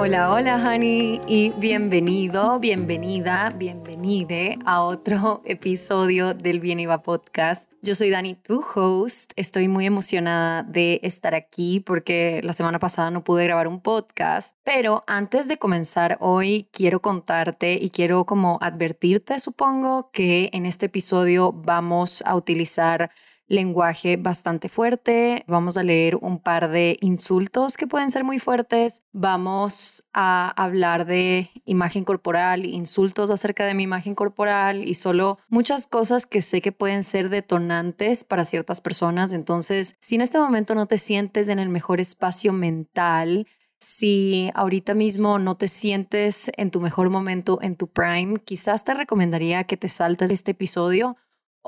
Hola, hola, honey, y bienvenido, bienvenida, bienvenide a otro episodio del Bien Iba Podcast. Yo soy Dani, tu host. Estoy muy emocionada de estar aquí porque la semana pasada no pude grabar un podcast. Pero antes de comenzar hoy, quiero contarte y quiero como advertirte, supongo, que en este episodio vamos a utilizar lenguaje bastante fuerte. Vamos a leer un par de insultos que pueden ser muy fuertes. Vamos a hablar de imagen corporal, insultos acerca de mi imagen corporal y solo muchas cosas que sé que pueden ser detonantes para ciertas personas. Entonces, si en este momento no te sientes en el mejor espacio mental, si ahorita mismo no te sientes en tu mejor momento, en tu prime, quizás te recomendaría que te saltes este episodio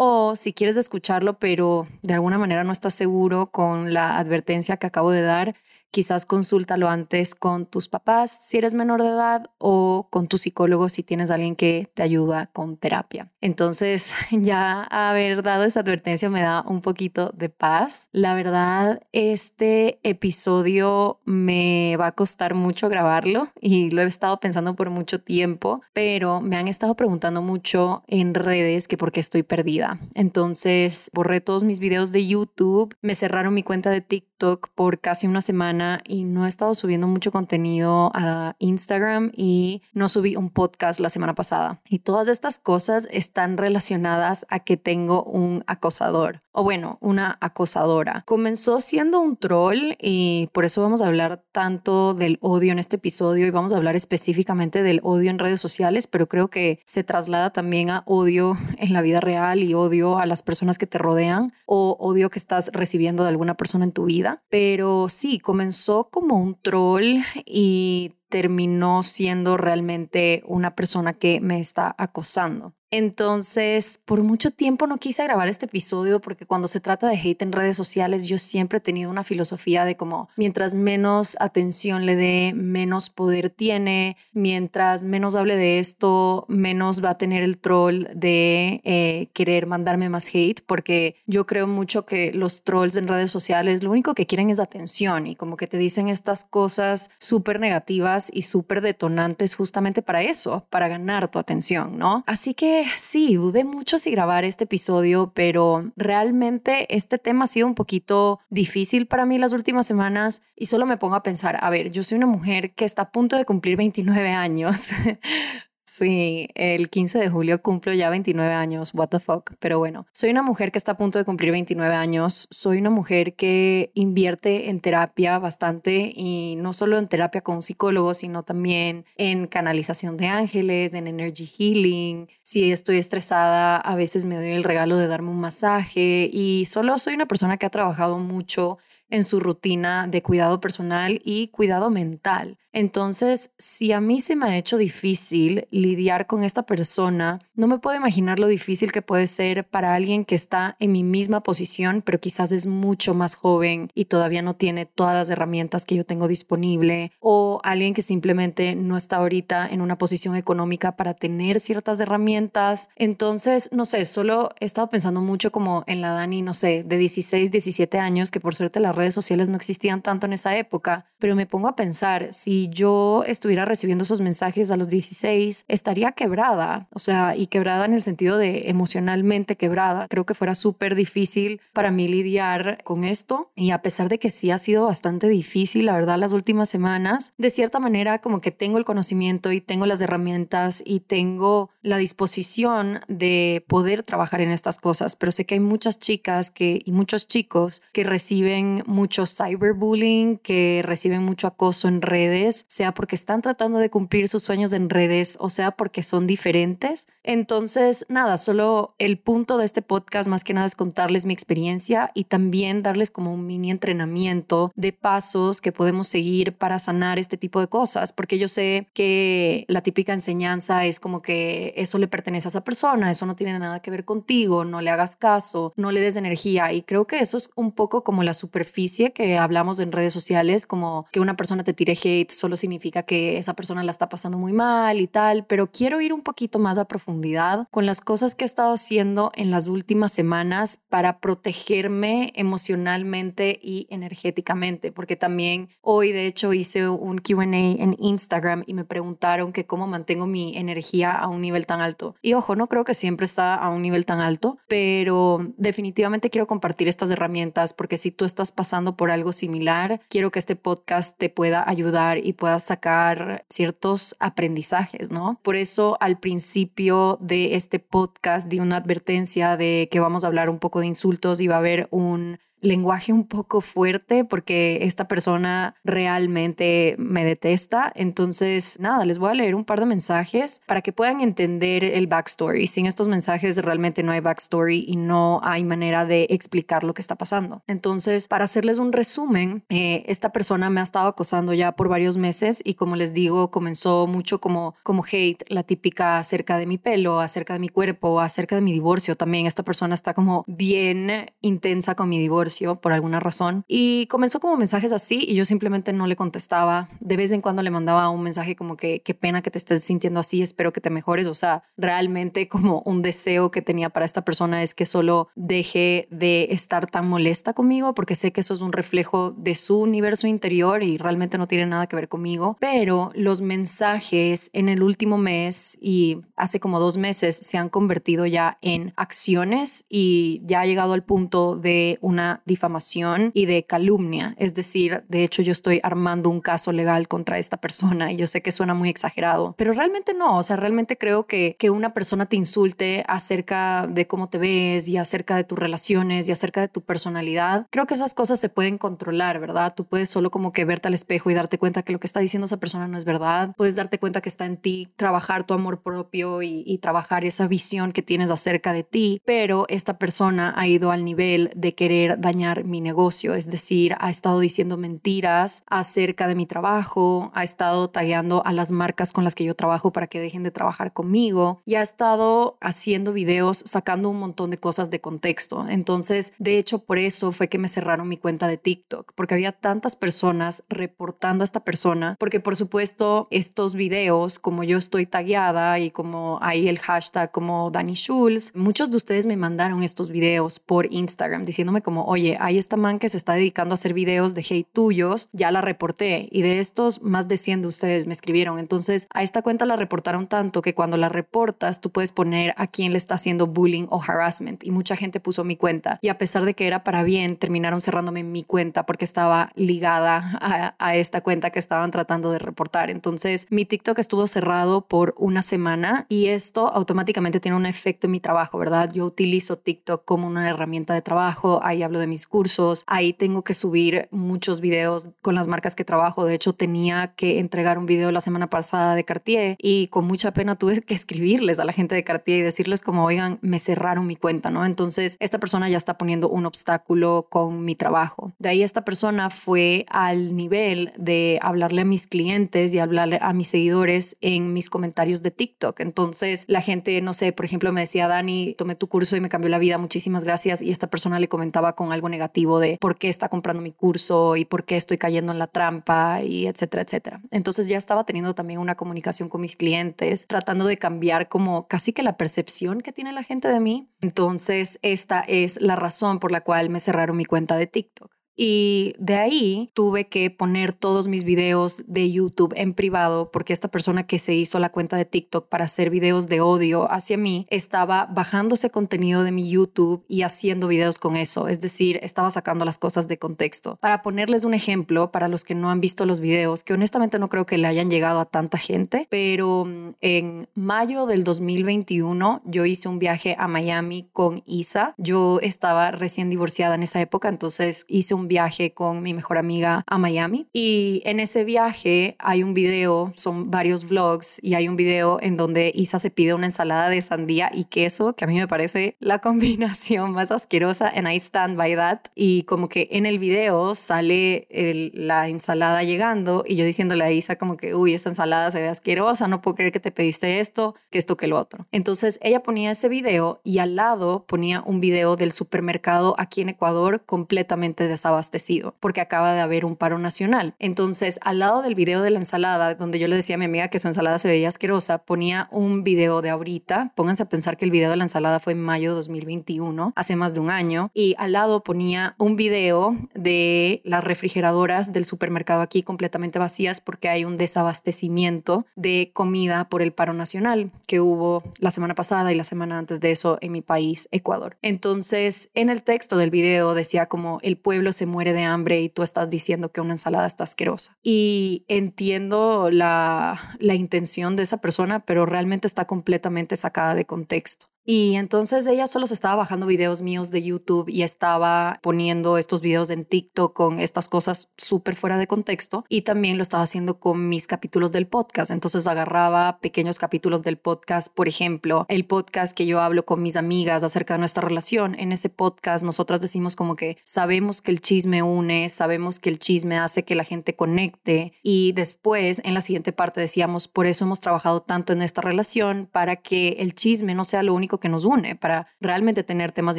o si quieres escucharlo, pero de alguna manera no estás seguro con la advertencia que acabo de dar, quizás consúltalo antes con tus papás si eres menor de edad o con tu psicólogo si tienes alguien que te ayuda con terapia. Entonces, ya haber dado esa advertencia me da un poquito de paz. La verdad, este episodio me va a costar mucho grabarlo y lo he estado pensando por mucho tiempo, pero me han estado preguntando mucho en redes que por qué estoy perdida. Entonces, borré todos mis videos de YouTube, me cerraron mi cuenta de TikTok por casi una semana y no he estado subiendo mucho contenido a Instagram y no subí un podcast la semana pasada. Y todas estas cosas están relacionadas a que tengo un acosador o bueno, una acosadora. Comenzó siendo un troll y por eso vamos a hablar tanto del odio en este episodio y vamos a hablar específicamente del odio en redes sociales, pero creo que se traslada también a odio en la vida real y odio a las personas que te rodean o odio que estás recibiendo de alguna persona en tu vida. Pero sí, comenzó como un troll y terminó siendo realmente una persona que me está acosando. Entonces, por mucho tiempo no quise grabar este episodio porque cuando se trata de hate en redes sociales, yo siempre he tenido una filosofía de como mientras menos atención le dé, menos poder tiene, mientras menos hable de esto, menos va a tener el troll de eh, querer mandarme más hate, porque yo creo mucho que los trolls en redes sociales lo único que quieren es atención y como que te dicen estas cosas súper negativas y súper detonantes justamente para eso, para ganar tu atención, ¿no? Así que sí, dudé mucho si grabar este episodio, pero realmente este tema ha sido un poquito difícil para mí las últimas semanas y solo me pongo a pensar, a ver, yo soy una mujer que está a punto de cumplir 29 años. Sí, el 15 de julio cumplo ya 29 años, what the fuck. Pero bueno, soy una mujer que está a punto de cumplir 29 años, soy una mujer que invierte en terapia bastante y no solo en terapia con un psicólogo, sino también en canalización de ángeles, en energy healing. Si estoy estresada, a veces me doy el regalo de darme un masaje y solo soy una persona que ha trabajado mucho en su rutina de cuidado personal y cuidado mental. Entonces, si a mí se me ha hecho difícil lidiar con esta persona, no me puedo imaginar lo difícil que puede ser para alguien que está en mi misma posición, pero quizás es mucho más joven y todavía no tiene todas las herramientas que yo tengo disponible, o alguien que simplemente no está ahorita en una posición económica para tener ciertas herramientas. Entonces, no sé, solo he estado pensando mucho como en la Dani, no sé, de 16, 17 años, que por suerte las redes sociales no existían tanto en esa época, pero me pongo a pensar si yo estuviera recibiendo esos mensajes a los 16, estaría quebrada, o sea, y quebrada en el sentido de emocionalmente quebrada. Creo que fuera súper difícil para mí lidiar con esto y a pesar de que sí ha sido bastante difícil, la verdad, las últimas semanas, de cierta manera como que tengo el conocimiento y tengo las herramientas y tengo la disposición de poder trabajar en estas cosas, pero sé que hay muchas chicas que, y muchos chicos que reciben mucho cyberbullying, que reciben mucho acoso en redes sea porque están tratando de cumplir sus sueños en redes o sea porque son diferentes. Entonces, nada, solo el punto de este podcast más que nada es contarles mi experiencia y también darles como un mini entrenamiento de pasos que podemos seguir para sanar este tipo de cosas, porque yo sé que la típica enseñanza es como que eso le pertenece a esa persona, eso no tiene nada que ver contigo, no le hagas caso, no le des energía y creo que eso es un poco como la superficie que hablamos en redes sociales, como que una persona te tire hate solo significa que esa persona la está pasando muy mal y tal, pero quiero ir un poquito más a profundidad con las cosas que he estado haciendo en las últimas semanas para protegerme emocionalmente y energéticamente, porque también hoy de hecho hice un QA en Instagram y me preguntaron que cómo mantengo mi energía a un nivel tan alto. Y ojo, no creo que siempre está a un nivel tan alto, pero definitivamente quiero compartir estas herramientas porque si tú estás pasando por algo similar, quiero que este podcast te pueda ayudar y puedas sacar ciertos aprendizajes, ¿no? Por eso al principio de este podcast di una advertencia de que vamos a hablar un poco de insultos y va a haber un lenguaje un poco fuerte porque esta persona realmente me detesta. Entonces, nada, les voy a leer un par de mensajes para que puedan entender el backstory. Sin estos mensajes realmente no hay backstory y no hay manera de explicar lo que está pasando. Entonces, para hacerles un resumen, eh, esta persona me ha estado acosando ya por varios meses y como les digo, comenzó mucho como, como hate, la típica acerca de mi pelo, acerca de mi cuerpo, acerca de mi divorcio también. Esta persona está como bien intensa con mi divorcio por alguna razón y comenzó como mensajes así y yo simplemente no le contestaba. De vez en cuando le mandaba un mensaje como que qué pena que te estés sintiendo así, espero que te mejores. O sea, realmente como un deseo que tenía para esta persona es que solo deje de estar tan molesta conmigo porque sé que eso es un reflejo de su universo interior y realmente no tiene nada que ver conmigo. Pero los mensajes en el último mes y hace como dos meses se han convertido ya en acciones y ya ha llegado al punto de una difamación y de calumnia. Es decir, de hecho yo estoy armando un caso legal contra esta persona y yo sé que suena muy exagerado, pero realmente no, o sea, realmente creo que, que una persona te insulte acerca de cómo te ves y acerca de tus relaciones y acerca de tu personalidad, creo que esas cosas se pueden controlar, ¿verdad? Tú puedes solo como que verte al espejo y darte cuenta que lo que está diciendo esa persona no es verdad, puedes darte cuenta que está en ti, trabajar tu amor propio y, trabajar esa visión que tienes acerca de ti, pero esta persona ha ido al nivel de querer dañar mi negocio, es decir, ha estado diciendo mentiras acerca de mi trabajo, ha estado tagueando a las marcas con las que yo trabajo para que dejen de trabajar conmigo y ha estado haciendo videos sacando un montón de cosas de contexto. Entonces, de hecho, por eso fue que me cerraron mi cuenta de TikTok, porque había tantas personas reportando a esta persona, porque por supuesto estos videos, como yo estoy tagueada y como hay el hashtag como Danny Schulz, muchos de ustedes me mandaron estos videos por Instagram diciéndome como, oye, oye, hay esta man que se está dedicando a hacer videos de hate tuyos, ya la reporté y de estos más de 100 de ustedes me escribieron. Entonces a esta cuenta la reportaron tanto que cuando la reportas tú puedes poner a quién le está haciendo bullying o harassment y mucha gente puso mi cuenta y a pesar de que era para bien terminaron cerrándome mi cuenta porque estaba ligada a, a esta cuenta que estaban tratando de reportar. Entonces mi TikTok estuvo cerrado por una semana y esto automáticamente tiene un efecto en mi trabajo, ¿verdad? Yo utilizo TikTok como una herramienta de trabajo, ahí hablo de mis cursos. Ahí tengo que subir muchos videos con las marcas que trabajo. De hecho, tenía que entregar un video la semana pasada de Cartier y con mucha pena tuve que escribirles a la gente de Cartier y decirles como, oigan, me cerraron mi cuenta, ¿no? Entonces, esta persona ya está poniendo un obstáculo con mi trabajo. De ahí esta persona fue al nivel de hablarle a mis clientes y hablarle a mis seguidores en mis comentarios de TikTok. Entonces, la gente, no sé, por ejemplo, me decía, Dani, tomé tu curso y me cambió la vida, muchísimas gracias. Y esta persona le comentaba con algo negativo de por qué está comprando mi curso y por qué estoy cayendo en la trampa y etcétera, etcétera. Entonces ya estaba teniendo también una comunicación con mis clientes, tratando de cambiar como casi que la percepción que tiene la gente de mí. Entonces esta es la razón por la cual me cerraron mi cuenta de TikTok. Y de ahí tuve que poner todos mis videos de YouTube en privado porque esta persona que se hizo la cuenta de TikTok para hacer videos de odio hacia mí estaba bajándose contenido de mi YouTube y haciendo videos con eso. Es decir, estaba sacando las cosas de contexto. Para ponerles un ejemplo, para los que no han visto los videos, que honestamente no creo que le hayan llegado a tanta gente, pero mm, en mayo del 2021 yo hice un viaje a Miami con Isa. Yo estaba recién divorciada en esa época, entonces hice un viaje con mi mejor amiga a Miami y en ese viaje hay un video, son varios vlogs y hay un video en donde Isa se pide una ensalada de sandía y queso, que a mí me parece la combinación más asquerosa and I stand by that y como que en el video sale la ensalada llegando y yo diciéndole a Isa como que, uy, esa ensalada se ve asquerosa, no puedo creer que te pediste esto, que esto, que lo otro. Entonces ella ponía ese video y al lado ponía un video del supermercado aquí en Ecuador completamente desaparecido desabastecido porque acaba de haber un paro nacional. Entonces, al lado del video de la ensalada, donde yo le decía a mi amiga que su ensalada se veía asquerosa, ponía un video de ahorita. Pónganse a pensar que el video de la ensalada fue en mayo de 2021, hace más de un año, y al lado ponía un video de las refrigeradoras del supermercado aquí completamente vacías porque hay un desabastecimiento de comida por el paro nacional que hubo la semana pasada y la semana antes de eso en mi país, Ecuador. Entonces, en el texto del video decía como el pueblo se muere de hambre y tú estás diciendo que una ensalada está asquerosa. Y entiendo la, la intención de esa persona, pero realmente está completamente sacada de contexto. Y entonces ella solo se estaba bajando videos míos de YouTube y estaba poniendo estos videos en TikTok con estas cosas súper fuera de contexto y también lo estaba haciendo con mis capítulos del podcast. Entonces agarraba pequeños capítulos del podcast, por ejemplo, el podcast que yo hablo con mis amigas acerca de nuestra relación. En ese podcast nosotras decimos como que sabemos que el chisme une, sabemos que el chisme hace que la gente conecte y después en la siguiente parte decíamos, por eso hemos trabajado tanto en esta relación para que el chisme no sea lo único que nos une, para realmente tener temas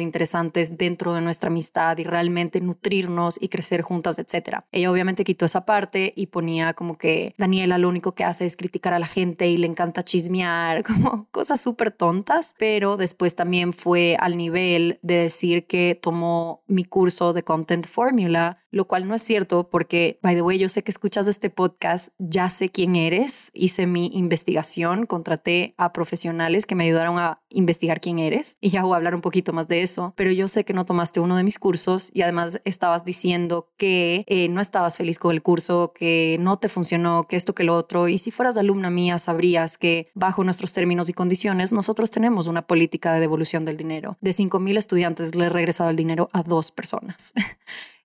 interesantes dentro de nuestra amistad y realmente nutrirnos y crecer juntas, etc. Ella obviamente quitó esa parte y ponía como que Daniela lo único que hace es criticar a la gente y le encanta chismear, como cosas súper tontas, pero después también fue al nivel de decir que tomó mi curso de Content Formula lo cual no es cierto porque, by the way, yo sé que escuchas este podcast, ya sé quién eres, hice mi investigación, contraté a profesionales que me ayudaron a investigar quién eres y ya voy a hablar un poquito más de eso, pero yo sé que no tomaste uno de mis cursos y además estabas diciendo que eh, no estabas feliz con el curso, que no te funcionó, que esto, que lo otro, y si fueras alumna mía sabrías que bajo nuestros términos y condiciones nosotros tenemos una política de devolución del dinero. De 5.000 estudiantes le he regresado el dinero a dos personas.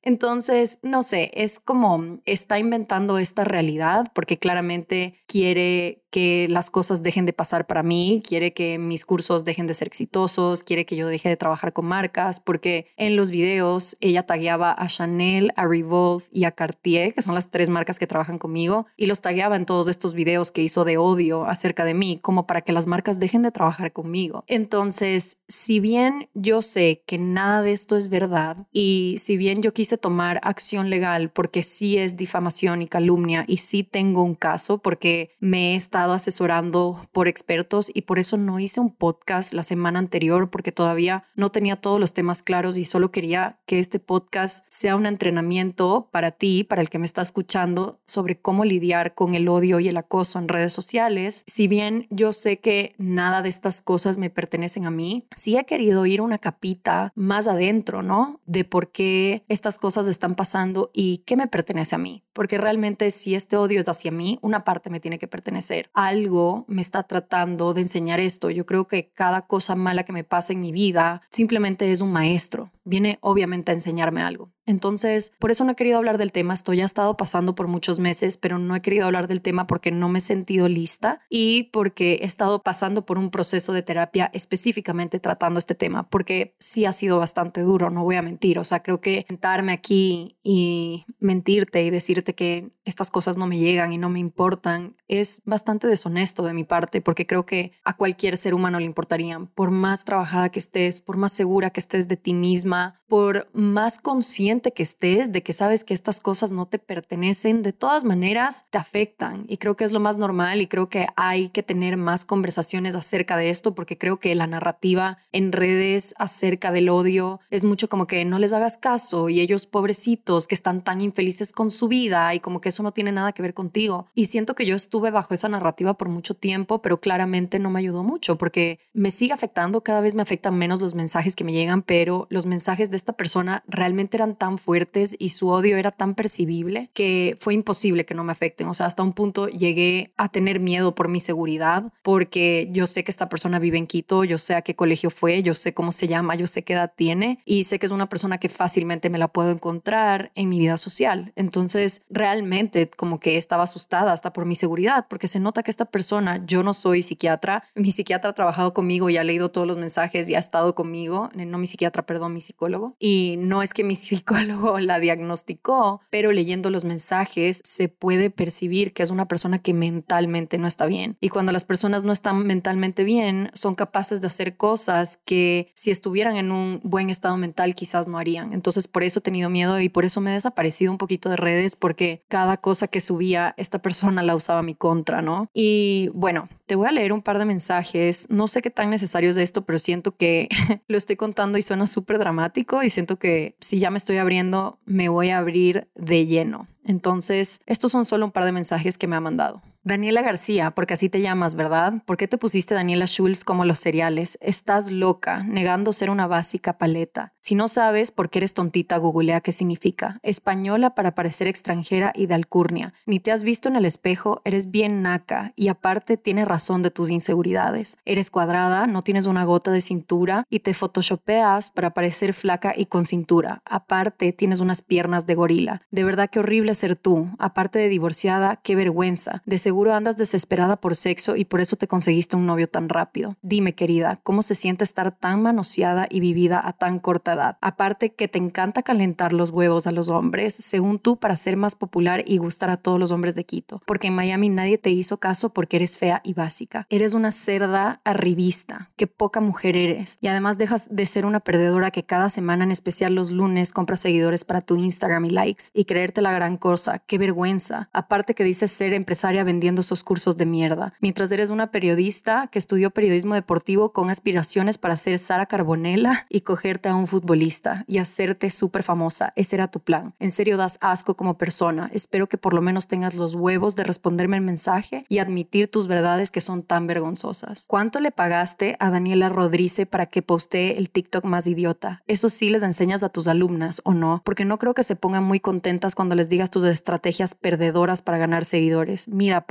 Entonces, no sé, es como está inventando esta realidad porque claramente quiere que las cosas dejen de pasar para mí, quiere que mis cursos dejen de ser exitosos, quiere que yo deje de trabajar con marcas, porque en los videos ella tagueaba a Chanel, a Revolve y a Cartier, que son las tres marcas que trabajan conmigo, y los tagueaba en todos estos videos que hizo de odio acerca de mí, como para que las marcas dejen de trabajar conmigo. Entonces, si bien yo sé que nada de esto es verdad, y si bien yo quise tomar acción legal porque sí es difamación y calumnia, y sí tengo un caso porque me he estado asesorando por expertos y por eso no hice un podcast la semana anterior porque todavía no tenía todos los temas claros y solo quería que este podcast sea un entrenamiento para ti, para el que me está escuchando, sobre cómo lidiar con el odio y el acoso en redes sociales. Si bien yo sé que nada de estas cosas me pertenecen a mí, sí he querido ir una capita más adentro, ¿no? De por qué estas cosas están pasando y qué me pertenece a mí. Porque realmente si este odio es hacia mí, una parte me tiene que pertenecer algo me está tratando de enseñar esto. Yo creo que cada cosa mala que me pasa en mi vida simplemente es un maestro. Viene obviamente a enseñarme algo. Entonces, por eso no he querido hablar del tema. Esto ya ha estado pasando por muchos meses, pero no he querido hablar del tema porque no me he sentido lista y porque he estado pasando por un proceso de terapia específicamente tratando este tema, porque sí ha sido bastante duro, no voy a mentir. O sea, creo que sentarme aquí y mentirte y decirte que estas cosas no me llegan y no me importan es bastante deshonesto de mi parte, porque creo que a cualquier ser humano le importarían, por más trabajada que estés, por más segura que estés de ti misma, por más consciente que estés, de que sabes que estas cosas no te pertenecen, de todas maneras te afectan. Y creo que es lo más normal y creo que hay que tener más conversaciones acerca de esto porque creo que la narrativa en redes acerca del odio es mucho como que no les hagas caso y ellos pobrecitos que están tan infelices con su vida y como que eso no tiene nada que ver contigo. Y siento que yo estuve bajo esa narrativa por mucho tiempo, pero claramente no me ayudó mucho porque me sigue afectando, cada vez me afectan menos los mensajes que me llegan, pero los mensajes de esta persona realmente eran tan fuertes y su odio era tan percibible que fue imposible que no me afecten. O sea, hasta un punto llegué a tener miedo por mi seguridad porque yo sé que esta persona vive en Quito, yo sé a qué colegio fue, yo sé cómo se llama, yo sé qué edad tiene y sé que es una persona que fácilmente me la puedo encontrar en mi vida social. Entonces, realmente como que estaba asustada hasta por mi seguridad porque se nota que esta persona, yo no soy psiquiatra, mi psiquiatra ha trabajado conmigo y ha leído todos los mensajes y ha estado conmigo, no mi psiquiatra, perdón, mi psicólogo. Y no es que mi psicólogo psicólogo la diagnosticó, pero leyendo los mensajes se puede percibir que es una persona que mentalmente no está bien. Y cuando las personas no están mentalmente bien, son capaces de hacer cosas que si estuvieran en un buen estado mental quizás no harían. Entonces por eso he tenido miedo y por eso me he desaparecido un poquito de redes porque cada cosa que subía esta persona la usaba a mi contra, ¿no? Y bueno, te voy a leer un par de mensajes. No sé qué tan necesario es de esto, pero siento que lo estoy contando y suena súper dramático y siento que si ya me estoy abriendo, me voy a abrir de lleno. Entonces, estos son solo un par de mensajes que me ha mandado. Daniela García, porque así te llamas, ¿verdad? ¿Por qué te pusiste Daniela Schulz como los cereales? Estás loca, negando ser una básica paleta. Si no sabes por qué eres tontita, googlea qué significa. Española para parecer extranjera y de alcurnia. Ni te has visto en el espejo, eres bien naca y aparte tienes razón de tus inseguridades. Eres cuadrada, no tienes una gota de cintura y te photoshopeas para parecer flaca y con cintura. Aparte tienes unas piernas de gorila. De verdad que horrible ser tú. Aparte de divorciada, qué vergüenza. De andas desesperada por sexo y por eso te conseguiste un novio tan rápido. Dime, querida, ¿cómo se siente estar tan manoseada y vivida a tan corta edad? Aparte que te encanta calentar los huevos a los hombres, según tú, para ser más popular y gustar a todos los hombres de Quito. Porque en Miami nadie te hizo caso porque eres fea y básica. Eres una cerda arribista. Qué poca mujer eres. Y además dejas de ser una perdedora que cada semana, en especial los lunes, compra seguidores para tu Instagram y likes y creerte la gran cosa. Qué vergüenza. Aparte que dices ser empresaria vendiendo esos cursos de mierda, mientras eres una periodista que estudió periodismo deportivo con aspiraciones para ser Sara Carbonella y cogerte a un futbolista y hacerte súper famosa. Ese era tu plan. En serio das asco como persona. Espero que por lo menos tengas los huevos de responderme el mensaje y admitir tus verdades que son tan vergonzosas. ¿Cuánto le pagaste a Daniela Rodríguez para que postee el TikTok más idiota? Eso sí les enseñas a tus alumnas, ¿o no? Porque no creo que se pongan muy contentas cuando les digas tus estrategias perdedoras para ganar seguidores. Mira,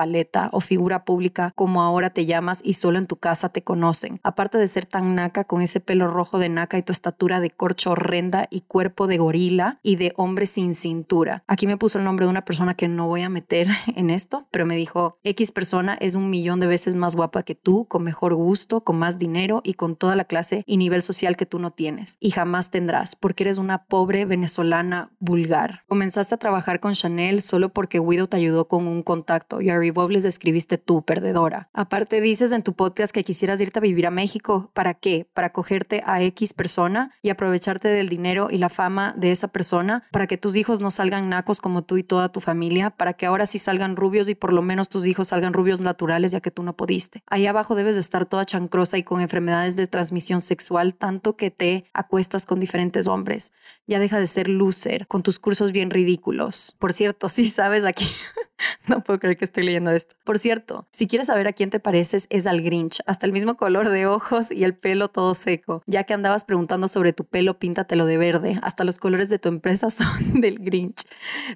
o figura pública como ahora te llamas y solo en tu casa te conocen. Aparte de ser tan naca con ese pelo rojo de naca y tu estatura de corcho horrenda y cuerpo de gorila y de hombre sin cintura. Aquí me puso el nombre de una persona que no voy a meter en esto, pero me dijo, X persona es un millón de veces más guapa que tú, con mejor gusto, con más dinero y con toda la clase y nivel social que tú no tienes. Y jamás tendrás, porque eres una pobre venezolana vulgar. Comenzaste a trabajar con Chanel solo porque Guido te ayudó con un contacto y Bob tú, perdedora. Aparte dices en tu podcast que quisieras irte a vivir a México. ¿Para qué? Para cogerte a X persona y aprovecharte del dinero y la fama de esa persona para que tus hijos no salgan nacos como tú y toda tu familia, para que ahora sí salgan rubios y por lo menos tus hijos salgan rubios naturales ya que tú no pudiste. Ahí abajo debes de estar toda chancrosa y con enfermedades de transmisión sexual tanto que te acuestas con diferentes hombres. Ya deja de ser loser con tus cursos bien ridículos. Por cierto, sí sabes aquí no puedo creer que estoy leyendo esto. Por cierto, si quieres saber a quién te pareces, es al Grinch. Hasta el mismo color de ojos y el pelo todo seco. Ya que andabas preguntando sobre tu pelo, píntatelo de verde. Hasta los colores de tu empresa son del Grinch.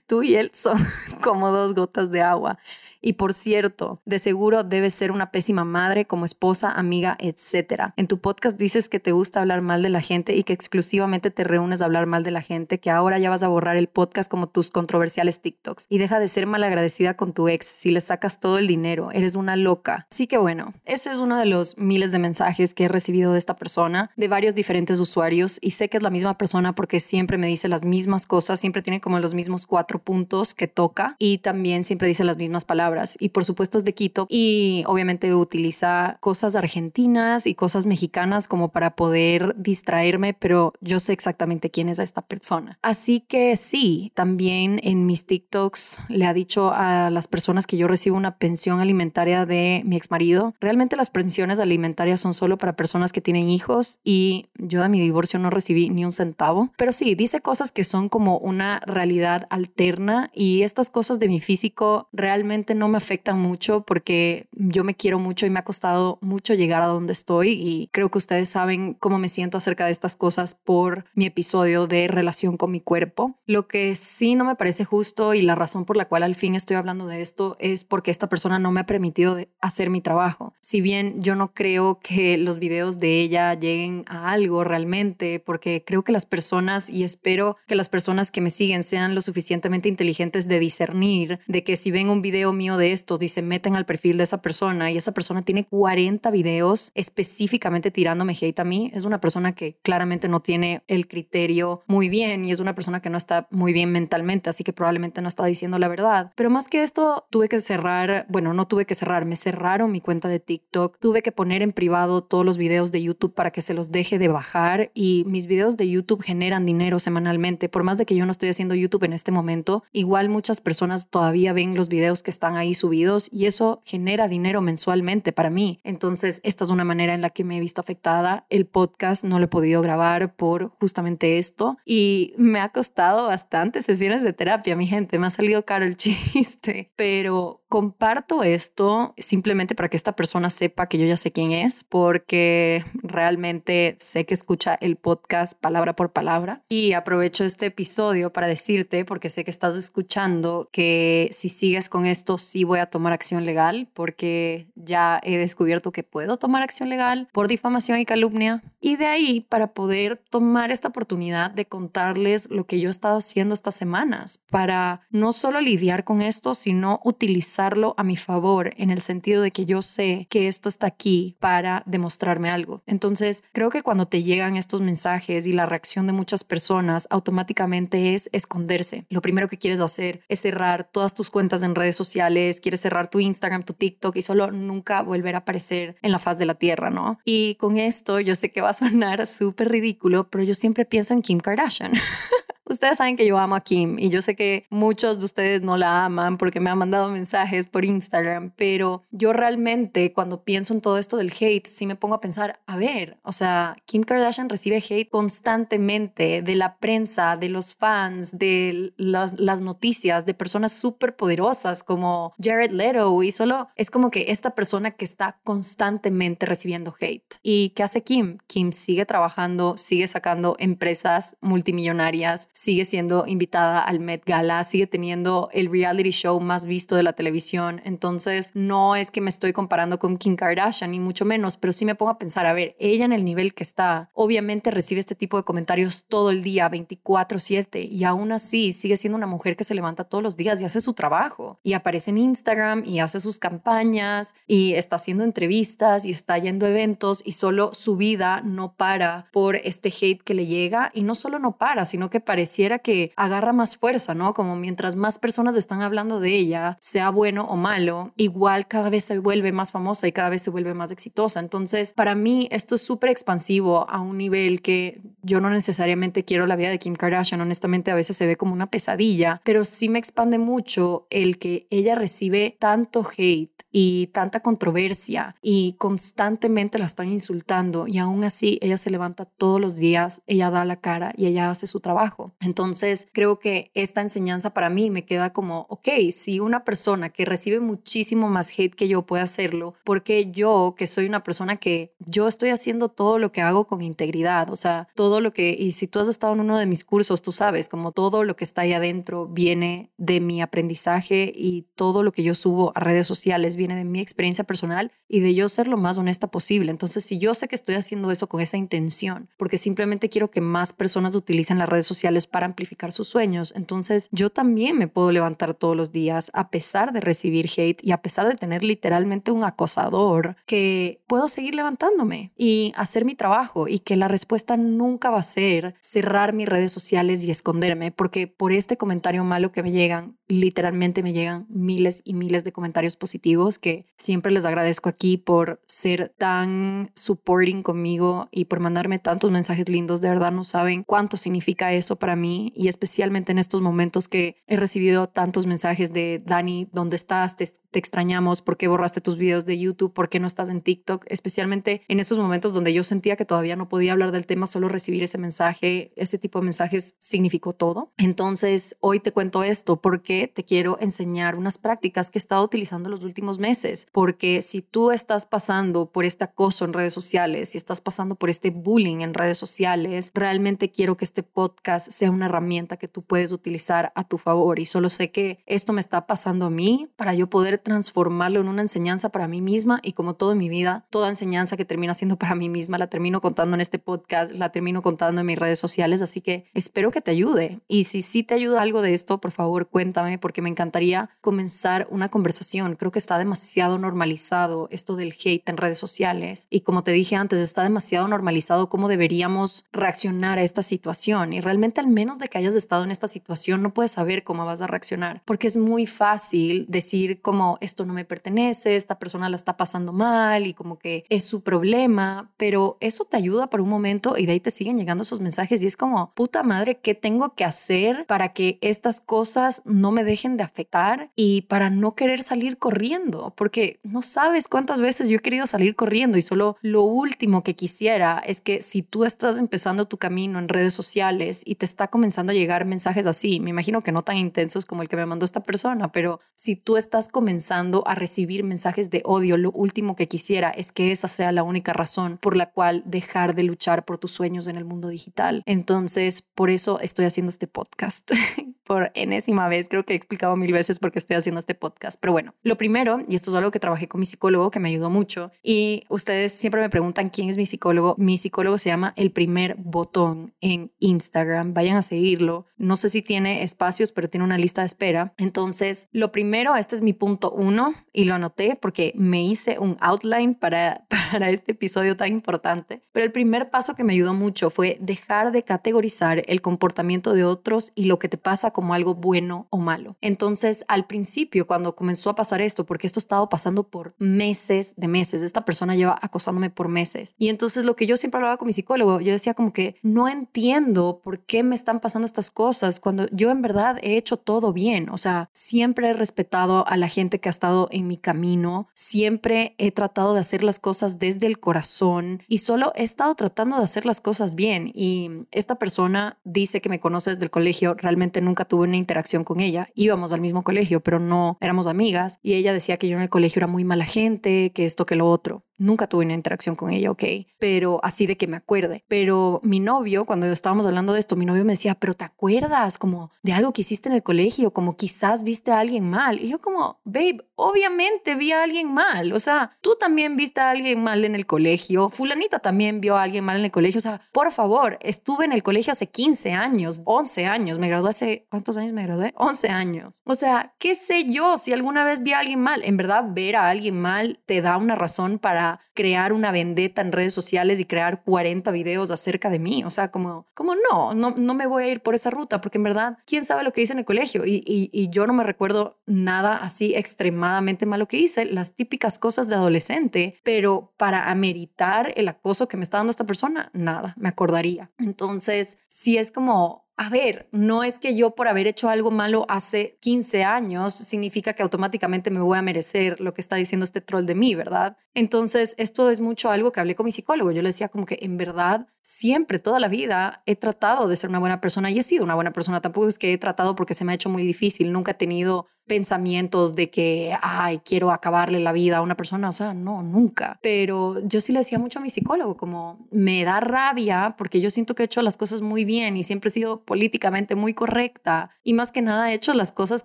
Tú y él son como dos gotas de agua. Y por cierto, de seguro debes ser una pésima madre, como esposa, amiga, etc. En tu podcast dices que te gusta hablar mal de la gente y que exclusivamente te reúnes a hablar mal de la gente, que ahora ya vas a borrar el podcast como tus controversiales TikToks. Y deja de ser malagradecida con tu ex si le sacas todo el dinero. Eres una loca. Así que bueno, ese es uno de los miles de mensajes que he recibido de esta persona, de varios diferentes usuarios. Y sé que es la misma persona porque siempre me dice las mismas cosas, siempre tiene como los mismos cuatro puntos que toca y también siempre dice las mismas palabras y por supuesto es de Quito y obviamente utiliza cosas argentinas y cosas mexicanas como para poder distraerme, pero yo sé exactamente quién es esta persona. Así que sí, también en mis TikToks le ha dicho a las personas que yo recibo una pensión alimentaria de mi ex marido. Realmente las pensiones alimentarias son solo para personas que tienen hijos y yo de mi divorcio no recibí ni un centavo. Pero sí, dice cosas que son como una realidad alterna y estas cosas de mi físico realmente no me afectan mucho porque yo me quiero mucho y me ha costado mucho llegar a donde estoy y creo que ustedes saben cómo me siento acerca de estas cosas por mi episodio de relación con mi cuerpo. Lo que sí no me parece justo y la razón por la cual al fin estoy hablando de esto es porque esta persona no me ha permitido hacer mi trabajo. Si bien yo no creo que los videos de ella lleguen a algo realmente, porque creo que las personas y espero que las personas que me siguen sean lo suficientemente inteligentes de discernir de que si ven un video mío de estos y se meten al perfil de esa persona y esa persona tiene 40 videos específicamente tirándome hate a mí, es una persona que claramente no tiene el criterio muy bien y es una persona que no está muy bien mentalmente, así que probablemente no está diciendo la verdad. Pero más que esto, tuve que cerrar, bueno, no tuve que cerrar, me cerraron mi cuenta de TikTok, tuve que poner en privado todos los videos de YouTube para que se los deje de bajar y mis videos de YouTube generan dinero semanalmente, por más de que yo no estoy haciendo YouTube en este momento, igual muchas personas todavía ven los videos que están ahí subidos y eso genera dinero mensualmente para mí. Entonces, esta es una manera en la que me he visto afectada. El podcast no lo he podido grabar por justamente esto y me ha costado bastante sesiones de terapia, mi gente. Me ha salido caro el chiste, pero comparto esto simplemente para que esta persona sepa que yo ya sé quién es, porque realmente sé que escucha el podcast palabra por palabra. Y aprovecho este episodio para decirte, porque sé que estás escuchando, que si sigues con esto, sí voy a tomar acción legal, porque ya he descubierto que puedo tomar acción legal por difamación y calumnia. Y de ahí, para poder tomar esta oportunidad de contarles lo que yo he estado haciendo estas semanas, para no solo lidiar con esto, sino utilizarlo a mi favor, en el sentido de que yo sé que esto está aquí para demostrarme algo. Entonces, creo que cuando te llegan estos mensajes y la reacción de muchas personas, automáticamente es esconderse. Lo primero que quieres hacer es cerrar todas tus cuentas en redes sociales, quieres cerrar tu Instagram, tu TikTok y solo nunca volver a aparecer en la faz de la tierra, ¿no? Y con esto yo sé que va a sonar súper ridículo, pero yo siempre pienso en Kim Kardashian. Ustedes saben que yo amo a Kim y yo sé que muchos de ustedes no la aman porque me han mandado mensajes por Instagram, pero yo realmente cuando pienso en todo esto del hate, sí me pongo a pensar, a ver, o sea, Kim Kardashian recibe hate constantemente de la prensa, de los fans, de las, noticias, de personas súper poderosas como Jared Leto y solo es como que esta persona que está constantemente recibiendo hate. ¿Y qué hace Kim? Kim sigue trabajando, sigue sacando empresas multimillonarias, sigue siendo invitada al Met Gala, sigue teniendo el reality show más visto de la televisión. Entonces, no es que me estoy comparando con Kim Kardashian, ni mucho menos, pero sí me pongo a pensar, a ver, ella en el nivel que está, obviamente recibe este tipo de comentarios todo el día, 24/7, y aún así sigue siendo una mujer que se levanta todos los días y hace su trabajo, y aparece en Instagram y hace sus campañas, y está haciendo entrevistas y está yendo a eventos, y solo su vida no para por este hate que le llega, y no solo no para, sino que parece pareciera que agarra más fuerza, ¿no? Como mientras más personas están hablando de ella, sea bueno o malo, igual cada vez se vuelve más famosa y cada vez se vuelve más exitosa. Entonces, para mí esto es súper expansivo a un nivel que yo no necesariamente quiero la vida de Kim Kardashian, honestamente a veces se ve como una pesadilla, pero sí me expande mucho el que ella recibe tanto hate y tanta controversia y constantemente la están insultando y aún así ella se levanta todos los días, ella da la cara y ella hace su trabajo. Entonces creo que esta enseñanza para mí me queda como, ok, si una persona que recibe muchísimo más hate que yo puede hacerlo, porque yo que soy una persona que yo estoy haciendo todo lo que hago con integridad, o sea, todo lo que, y si tú has estado en uno de mis cursos, tú sabes, como todo lo que está ahí adentro viene de mi aprendizaje y todo lo que yo subo a redes sociales viene de mi experiencia personal y de yo ser lo más honesta posible. Entonces, si yo sé que estoy haciendo eso con esa intención, porque simplemente quiero que más personas utilicen las redes sociales para amplificar sus sueños, entonces yo también me puedo levantar todos los días a pesar de recibir hate y a pesar de tener literalmente un acosador, que puedo seguir levantándome y hacer mi trabajo y que la respuesta nunca va a ser cerrar mis redes sociales y esconderme, porque por este comentario malo que me llegan, literalmente me llegan miles y miles de comentarios positivos que siempre les agradezco aquí por ser tan supporting conmigo y por mandarme tantos mensajes lindos. De verdad no saben cuánto significa eso para mí y especialmente en estos momentos que he recibido tantos mensajes de Dani, ¿dónde estás? Te, te extrañamos, ¿por qué borraste tus videos de YouTube? ¿Por qué no estás en TikTok? Especialmente en esos momentos donde yo sentía que todavía no podía hablar del tema, solo recibir ese mensaje, ese tipo de mensajes significó todo. Entonces, hoy te cuento esto porque te quiero enseñar unas prácticas que he estado utilizando los últimos meses, porque si tú estás pasando por este acoso en redes sociales, si estás pasando por este bullying en redes sociales, realmente quiero que este podcast sea una herramienta que tú puedes utilizar a tu favor. Y solo sé que esto me está pasando a mí para yo poder transformarlo en una enseñanza para mí misma y como todo en mi vida, toda enseñanza que termina siendo para mí misma la termino contando en este podcast, la termino contando en mis redes sociales, así que espero que te ayude. Y si sí te ayuda algo de esto, por favor cuéntame porque me encantaría comenzar una conversación. Creo que está demasiado normalizado esto del hate en redes sociales y como te dije antes, está demasiado normalizado cómo deberíamos reaccionar a esta situación y realmente al menos de que hayas estado en esta situación no puedes saber cómo vas a reaccionar porque es muy fácil decir como esto no me pertenece, esta persona la está pasando mal y como que es su problema, pero eso te ayuda por un momento y de ahí te siguen llegando esos mensajes y es como, puta madre, ¿qué tengo que hacer para que estas cosas no me dejen de afectar y para no querer salir corriendo? Porque no sabes cuántas veces yo he querido salir corriendo y solo lo último que quisiera es que si tú estás empezando tu camino en redes sociales y te está comenzando a llegar mensajes así, me imagino que no tan intensos como el que me mandó esta persona, pero si tú estás comenzando a recibir mensajes de odio, lo último que quisiera es que esa sea la única razón por la cual dejar de luchar por tus sueños en el mundo digital. Entonces, por eso estoy haciendo este podcast. por enésima vez, creo que he explicado mil veces por qué estoy haciendo este podcast. Pero bueno, lo primero, y esto es algo que trabajé con mi psicólogo, que me ayudó mucho, y ustedes siempre me preguntan quién es mi psicólogo. Mi psicólogo se llama El Primer Botón en Instagram. Vayan a seguirlo. No sé si tiene espacios, pero tiene una lista de espera. Entonces, lo primero, este es mi punto uno y lo anoté porque me hice un outline para, para este episodio tan importante. Pero el primer paso que me ayudó mucho fue dejar de categorizar el comportamiento de otros y lo que te pasa como algo bueno o malo. Entonces, al principio, cuando comenzó a pasar esto, porque esto ha estado pasando por meses de meses, esta persona lleva acosándome por meses. Y entonces lo que yo siempre hablaba con mi psicólogo, yo decía como que no entiendo por qué me están pasando estas cosas cuando yo en verdad he hecho todo bien. O sea, siempre he respetado a la gente que ha estado en mi camino, siempre he tratado de hacer las cosas desde el corazón y solo he estado tratando de hacer las cosas bien. Y esta persona dice que me conoce desde el colegio, realmente nunca tuve una interacción con ella. Íbamos al mismo colegio, pero no éramos amigas. Y ella decía que yo en el colegio era muy mala gente, que esto, que lo otro. Nunca tuve una interacción con ella, ok, pero así de que me acuerde. Pero mi novio, cuando estábamos hablando de esto, mi novio me decía, pero ¿te acuerdas como de algo que hiciste en el colegio? Como quizás viste a alguien mal. Y yo como, babe, obviamente vi a alguien mal. O sea, tú también viste a alguien mal en el colegio. Fulanita también vio a alguien mal en el colegio. O sea, por favor, estuve en el colegio hace 15 años, 11 años. Me gradué hace, ¿cuántos años me gradué? 11 años. O sea, ¿qué sé yo si alguna vez vi a alguien mal? En verdad, ver a alguien mal te da una razón para crear una vendetta en redes sociales y crear 40 videos acerca de mí. O sea, como, como no, no, no me voy a ir por esa ruta porque en verdad, ¿quién sabe lo que hice en el colegio? Y, y yo no me recuerdo nada así extremadamente malo que hice, las típicas cosas de adolescente, pero para ameritar el acoso que me está dando esta persona, nada, me acordaría. Entonces, sí es como a ver, no es que yo por haber hecho algo malo hace 15 años significa que automáticamente me voy a merecer lo que está diciendo este troll de mí, ¿verdad? Entonces, esto es mucho algo que hablé con mi psicólogo. Yo le decía como que en verdad siempre, toda la vida, he tratado de ser una buena persona y he sido una buena persona. Tampoco es que he tratado porque se me ha hecho muy difícil. Nunca he tenido pensamientos de que, ay, quiero acabarle la vida a una persona. O sea, no, nunca. Pero yo sí le decía mucho a mi psicólogo, como me da rabia porque yo siento que he hecho las cosas muy bien y siempre he sido políticamente muy correcta. Y más que nada he hecho las cosas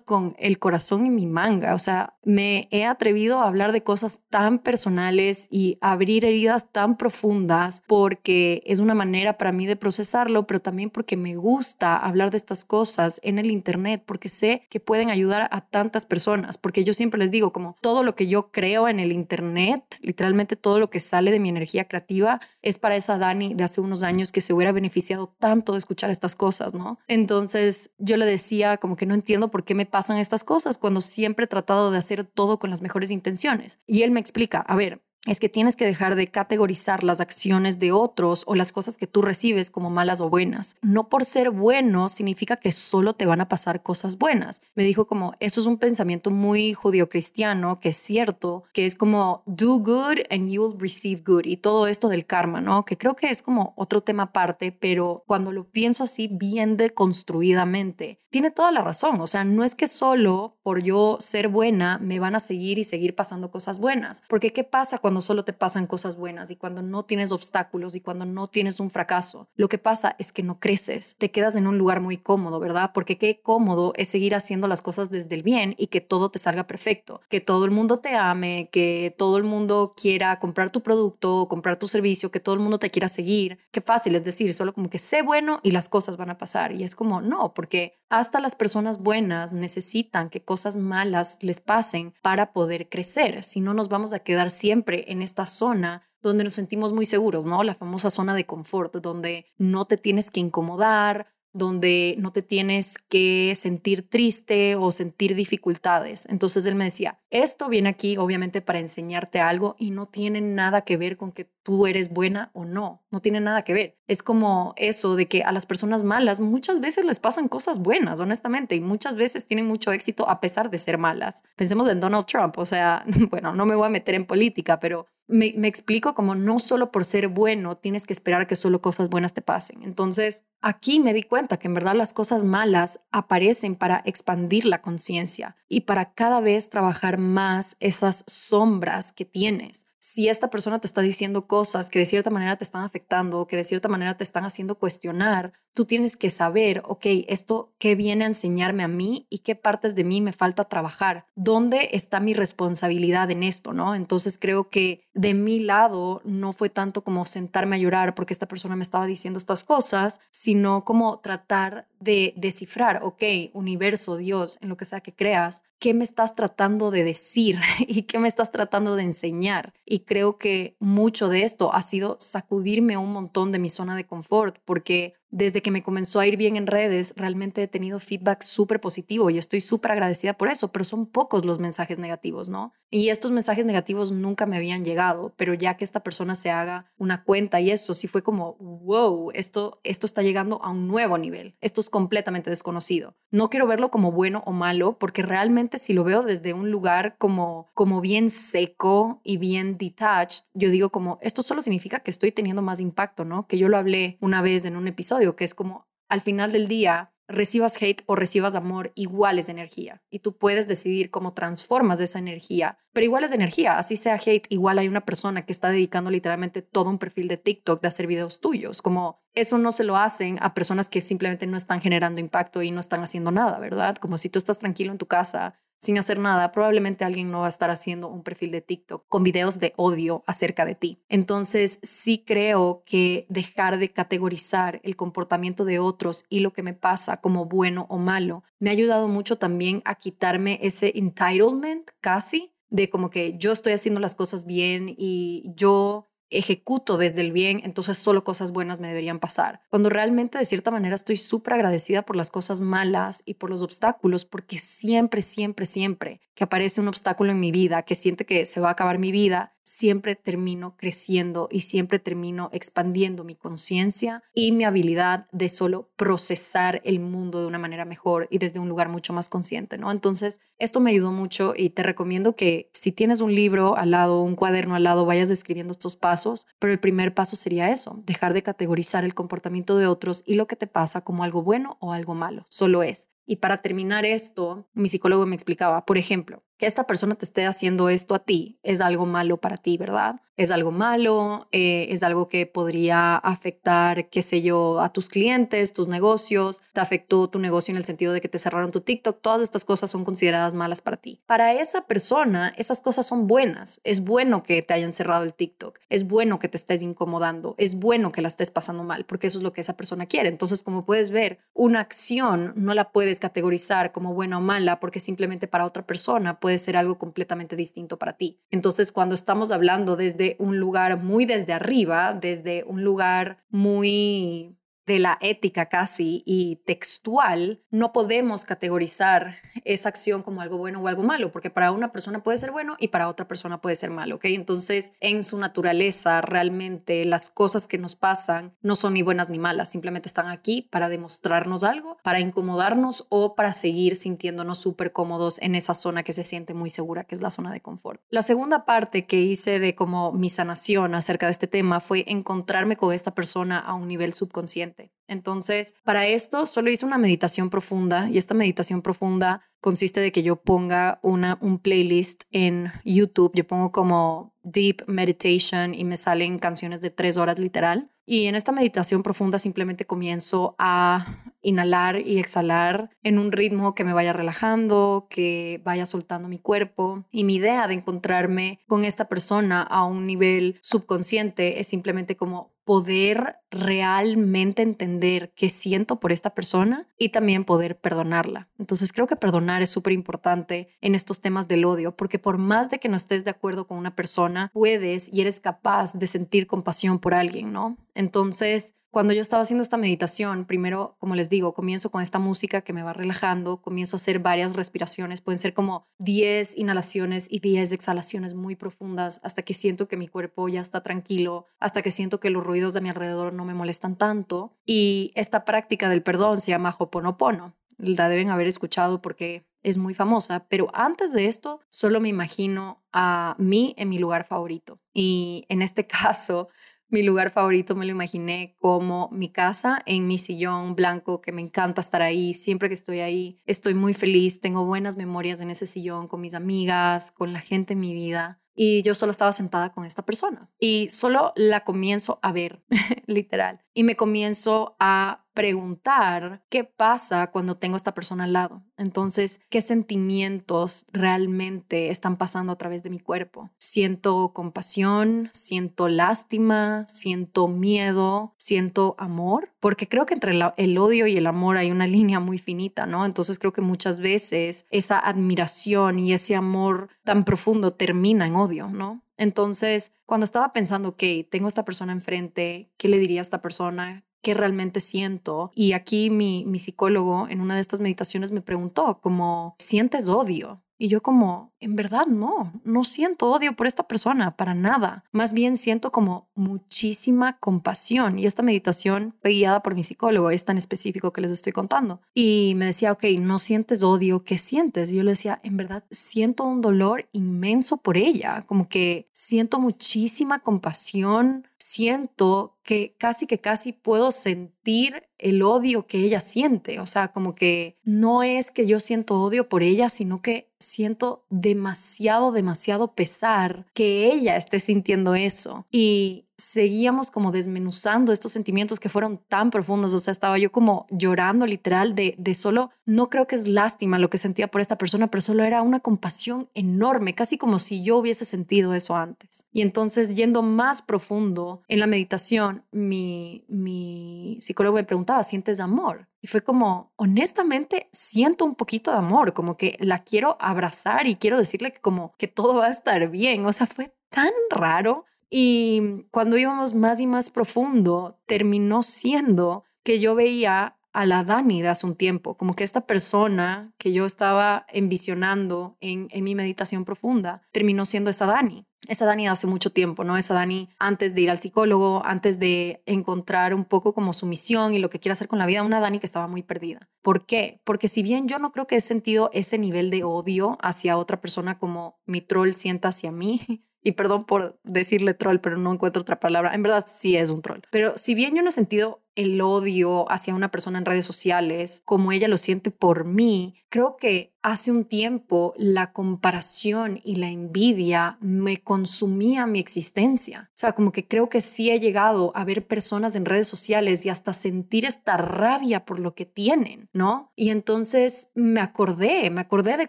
con el corazón en mi manga. O sea, me he atrevido a hablar de cosas tan personales y abrir heridas tan profundas porque es una manera para mí de procesarlo, pero también porque me gusta hablar de estas cosas en el Internet, porque sé que pueden ayudar a tantas personas, porque yo siempre les digo, como todo lo que yo creo en el Internet, literalmente todo lo que sale de mi energía creativa, es para esa Dani de hace unos años que se hubiera beneficiado tanto de escuchar estas cosas, ¿no? Entonces yo le decía como que no entiendo por qué me pasan estas cosas cuando siempre he tratado de hacer todo con las mejores intenciones. Y él me explica, a ver, es que tienes que dejar de categorizar las acciones de otros o las cosas que tú recibes como malas o buenas. No por ser bueno significa que solo te van a pasar cosas buenas. Me dijo como, eso es un pensamiento muy judío-cristiano, que es cierto, que es como do good and you will receive good y todo esto del karma, ¿no? Que creo que es como otro tema aparte, pero cuando lo pienso así bien deconstruidamente, tiene toda la razón. O sea, no es que solo por yo ser buena me van a seguir y seguir pasando cosas buenas. Porque ¿qué pasa cuando solo te pasan cosas buenas y cuando no tienes obstáculos y cuando no tienes un fracaso? Lo que pasa es que no creces, te quedas en un lugar muy cómodo, ¿verdad? Porque qué cómodo es seguir haciendo las cosas desde el bien y que todo te salga perfecto, que todo el mundo te ame, que todo el mundo quiera comprar tu producto, comprar tu servicio, que todo el mundo te quiera seguir. Qué fácil es decir, solo como que sé bueno y las cosas van a pasar. Y es como, no, porque hasta las personas buenas necesitan que cosas malas les pasen para poder crecer. Si no, nos vamos a quedar siempre en esta zona donde nos sentimos muy seguros, ¿no? La famosa zona de confort, donde no te tienes que incomodar, donde no te tienes que sentir triste o sentir dificultades. Entonces él me decía, esto viene aquí obviamente para enseñarte algo y no tiene nada que ver con que tú eres buena o no, no tiene nada que ver. Es como eso de que a las personas malas muchas veces les pasan cosas buenas, honestamente, y muchas veces tienen mucho éxito a pesar de ser malas. Pensemos en Donald Trump, o sea, bueno, no me voy a meter en política, pero me, me, explico como no solo por ser bueno tienes que esperar que solo cosas buenas te pasen. Entonces, aquí me di cuenta que en verdad las cosas malas aparecen para expandir la conciencia y para cada vez trabajar más esas sombras que tienes. Si esta persona te está diciendo cosas que de cierta manera te están afectando, que de cierta manera te están haciendo cuestionar, tú tienes que saber, ok, esto qué viene a enseñarme a mí y qué partes de mí me falta trabajar, dónde está mi responsabilidad en esto, ¿no? Entonces creo que de mi lado no fue tanto como sentarme a llorar porque esta persona me estaba diciendo estas cosas, sino como tratar de descifrar, ok, universo, Dios, en lo que sea que creas, qué me estás tratando de decir y qué me estás tratando de enseñar. Y creo que mucho de esto ha sido sacudirme un montón de mi zona de confort, porque desde que me comenzó a ir bien en redes, realmente he tenido feedback súper positivo y estoy súper agradecida por eso, pero son pocos los mensajes negativos, ¿no? Y estos mensajes negativos nunca me habían llegado, pero ya que esta persona se haga una cuenta y eso sí fue como, wow, esto, esto está llegando a un nuevo nivel, esto es completamente desconocido. No quiero verlo como bueno o malo, porque realmente si lo veo desde un lugar como, como bien seco y bien detached, yo digo como, esto solo significa que estoy teniendo más impacto, ¿no? Que yo lo hablé una vez en un episodio que es como al final del día, recibas hate o recibas amor, igual es energía. Y tú puedes decidir cómo transformas esa energía, pero igual es energía. Así sea hate, igual hay una persona que está dedicando literalmente todo un perfil de TikTok de hacer videos tuyos. Como eso no se lo hacen a personas que simplemente no están generando impacto y no están haciendo nada, ¿verdad? Como si tú estás tranquilo en tu casa sin hacer nada, probablemente alguien no va a estar haciendo un perfil de TikTok con videos de odio acerca de ti. Entonces, sí creo que dejar de categorizar el comportamiento de otros y lo que me pasa como bueno o malo me ha ayudado mucho también a quitarme ese entitlement casi de como que yo estoy haciendo las cosas bien y yo ejecuto desde el bien, entonces solo cosas buenas me deberían pasar. Cuando realmente de cierta manera estoy súper agradecida por las cosas malas y por los obstáculos, porque siempre, siempre, siempre que aparece un obstáculo en mi vida, que siente que se va a acabar mi vida, siempre termino creciendo y siempre termino expandiendo mi conciencia y mi habilidad de solo procesar el mundo de una manera mejor y desde un lugar mucho más consciente, ¿no? Entonces, esto me ayudó mucho y te recomiendo que si tienes un libro al lado, un cuaderno al lado, vayas escribiendo estos pasos, pero el primer paso sería eso, dejar de categorizar el comportamiento de otros y lo que te pasa como algo bueno o algo malo, solo es. Y para terminar esto, mi psicólogo me explicaba, por ejemplo, que esta persona te esté haciendo esto a ti es algo malo para ti, ¿verdad? Es algo malo, eh, es algo que podría afectar, qué sé yo, a tus clientes, tus negocios, te afectó tu negocio en el sentido de que te cerraron tu TikTok, todas estas cosas son consideradas malas para ti. Para esa persona, esas cosas son buenas. Es bueno que te hayan cerrado el TikTok, es bueno que te estés incomodando, es bueno que la estés pasando mal, porque eso es lo que esa persona quiere. Entonces, como puedes ver, una acción no la puedes categorizar como buena o mala porque simplemente para otra persona puede ser algo completamente distinto para ti. Entonces, cuando estamos hablando desde un lugar muy desde arriba, desde un lugar muy de la ética casi y textual, no podemos categorizar esa acción como algo bueno o algo malo, porque para una persona puede ser bueno y para otra persona puede ser malo, ¿ok? Entonces, en su naturaleza, realmente las cosas que nos pasan no son ni buenas ni malas, simplemente están aquí para demostrarnos algo, para incomodarnos o para seguir sintiéndonos súper cómodos en esa zona que se siente muy segura, que es la zona de confort. La segunda parte que hice de como mi sanación acerca de este tema fue encontrarme con esta persona a un nivel subconsciente. Entonces, para esto solo hice una meditación profunda y esta meditación profunda consiste de que yo ponga una, un playlist en YouTube, yo pongo como Deep Meditation y me salen canciones de tres horas literal. Y en esta meditación profunda simplemente comienzo a inhalar y exhalar en un ritmo que me vaya relajando, que vaya soltando mi cuerpo. Y mi idea de encontrarme con esta persona a un nivel subconsciente es simplemente como poder realmente entender qué siento por esta persona y también poder perdonarla. Entonces creo que perdonar es súper importante en estos temas del odio, porque por más de que no estés de acuerdo con una persona, puedes y eres capaz de sentir compasión por alguien, ¿no? Entonces, cuando yo estaba haciendo esta meditación, primero, como les digo, comienzo con esta música que me va relajando, comienzo a hacer varias respiraciones, pueden ser como 10 inhalaciones y 10 exhalaciones muy profundas hasta que siento que mi cuerpo ya está tranquilo, hasta que siento que los ruidos de mi alrededor no me molestan tanto. Y esta práctica del perdón se llama Hoponopono. La deben haber escuchado porque es muy famosa, pero antes de esto solo me imagino a mí en mi lugar favorito. Y en este caso, mi lugar favorito me lo imaginé como mi casa en mi sillón blanco, que me encanta estar ahí. Siempre que estoy ahí, estoy muy feliz. Tengo buenas memorias en ese sillón con mis amigas, con la gente en mi vida. Y yo solo estaba sentada con esta persona y solo la comienzo a ver, literal. Y me comienzo a preguntar qué pasa cuando tengo esta persona al lado. Entonces, ¿qué sentimientos realmente están pasando a través de mi cuerpo? Siento compasión, siento lástima, siento miedo, siento amor, porque creo que entre el odio y el amor hay una línea muy finita, ¿no? Entonces creo que muchas veces esa admiración y ese amor tan profundo termina en odio, ¿no? Entonces, cuando estaba pensando, ok, tengo esta persona enfrente, ¿qué le diría a esta persona? Qué realmente siento. Y aquí mi, mi psicólogo en una de estas meditaciones me preguntó como, ¿sientes odio? Y yo como, en verdad no, no siento odio por esta persona, para nada. Más bien siento como muchísima compasión. Y esta meditación fue guiada por mi psicólogo, es tan específico que les estoy contando. Y me decía, ok, no sientes odio, ¿qué sientes? Yo le decía, en verdad siento un dolor inmenso por ella, como que siento muchísima compasión, siento que casi que casi puedo sentir el odio que ella siente. O sea, como que no es que yo siento odio por ella, sino que siento demasiado, demasiado pesar que ella esté sintiendo eso. Y seguíamos como desmenuzando estos sentimientos que fueron tan profundos, o sea, estaba yo como llorando literal de, de solo, no creo que es lástima lo que sentía por esta persona, pero solo era una compasión enorme, casi como si yo hubiese sentido eso antes. Y entonces, yendo más profundo en la meditación, mi, mi psicólogo me preguntaba, ¿sientes amor? Y fue como, honestamente, siento un poquito de amor, como que la quiero abrazar y quiero decirle que como que todo va a estar bien, o sea, fue tan raro y cuando íbamos más y más profundo, terminó siendo que yo veía a la Dani de hace un tiempo, como que esta persona que yo estaba envisionando en, en mi meditación profunda, terminó siendo esa Dani esa Dani de hace mucho tiempo, ¿no? Esa Dani antes de ir al psicólogo, antes de encontrar un poco como su misión y lo que quiere hacer con la vida, una Dani que estaba muy perdida. ¿Por qué? Porque si bien yo no creo que he sentido ese nivel de odio hacia otra persona como mi troll sienta hacia mí, y perdón por decirle troll, pero no encuentro otra palabra, en verdad sí es un troll. Pero si bien yo no he sentido el odio hacia una persona en redes sociales como ella lo siente por mí, creo que hace un tiempo la comparación y la envidia me consumía mi existencia. O sea, como que creo que sí he llegado a ver personas en redes sociales y hasta sentir esta rabia por lo que tienen, ¿no? Y entonces me acordé, me acordé de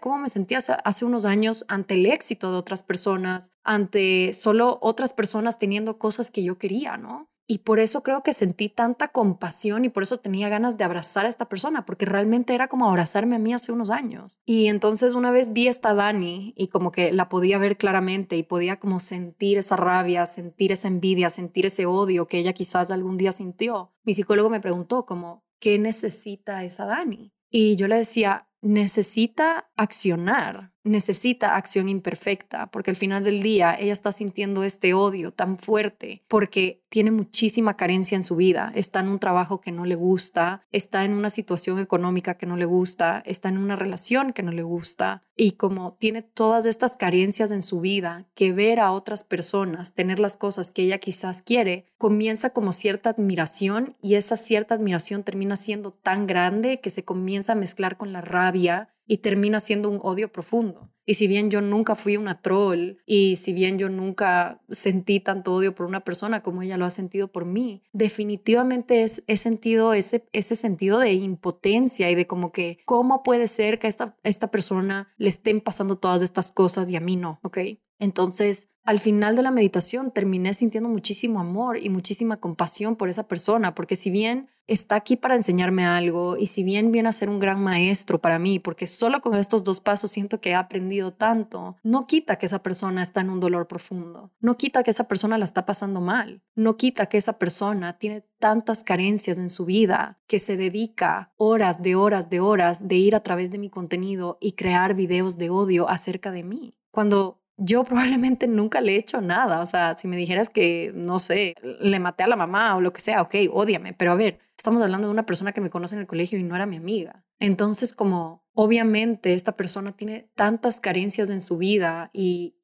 cómo me sentía hace unos años ante el éxito de otras personas, ante solo otras personas teniendo cosas que yo quería, ¿no? Y por eso creo que sentí tanta compasión y por eso tenía ganas de abrazar a esta persona, porque realmente era como abrazarme a mí hace unos años. Y entonces una vez vi a esta Dani y como que la podía ver claramente y podía como sentir esa rabia, sentir esa envidia, sentir ese odio que ella quizás algún día sintió. Mi psicólogo me preguntó como, ¿qué necesita esa Dani? Y yo le decía, necesita accionar, necesita acción imperfecta, porque al final del día ella está sintiendo este odio tan fuerte porque tiene muchísima carencia en su vida, está en un trabajo que no le gusta, está en una situación económica que no le gusta, está en una relación que no le gusta y como tiene todas estas carencias en su vida, que ver a otras personas tener las cosas que ella quizás quiere, comienza como cierta admiración y esa cierta admiración termina siendo tan grande que se comienza a mezclar con la rabia y termina siendo un odio profundo. Y si bien yo nunca fui una troll y si bien yo nunca sentí tanto odio por una persona como ella lo ha sentido por mí, definitivamente es, he sentido ese, ese sentido de impotencia y de como que, ¿cómo puede ser que a esta, esta persona le estén pasando todas estas cosas y a mí no? ¿Ok? Entonces, al final de la meditación terminé sintiendo muchísimo amor y muchísima compasión por esa persona, porque si bien está aquí para enseñarme algo y si bien viene a ser un gran maestro para mí, porque solo con estos dos pasos siento que he aprendido tanto, no quita que esa persona está en un dolor profundo, no quita que esa persona la está pasando mal, no quita que esa persona tiene tantas carencias en su vida que se dedica horas de horas de horas de ir a través de mi contenido y crear videos de odio acerca de mí. Cuando yo probablemente nunca le he hecho nada. O sea, si me dijeras que, no sé, le maté a la mamá o lo que sea, ok, ódiame. Pero a ver, estamos hablando de una persona que me conoce en el colegio y no era mi amiga. Entonces, como obviamente esta persona tiene tantas carencias en su vida y,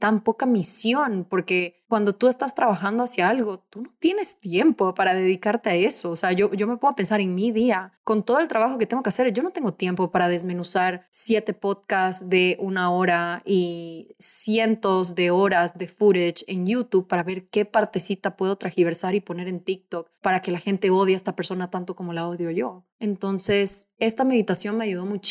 tan poca misión, porque cuando tú estás trabajando hacia algo, tú no tienes tiempo para dedicarte a eso. O sea, yo, yo me puedo pensar en mi día, con todo el trabajo que tengo que hacer, yo no tengo tiempo para desmenuzar siete podcasts de una hora y cientos de horas de footage en YouTube para ver qué partecita puedo tragiversar y poner en TikTok para que la gente odie a esta persona tanto como la odio yo. Entonces, esta meditación me ayudó muchísimo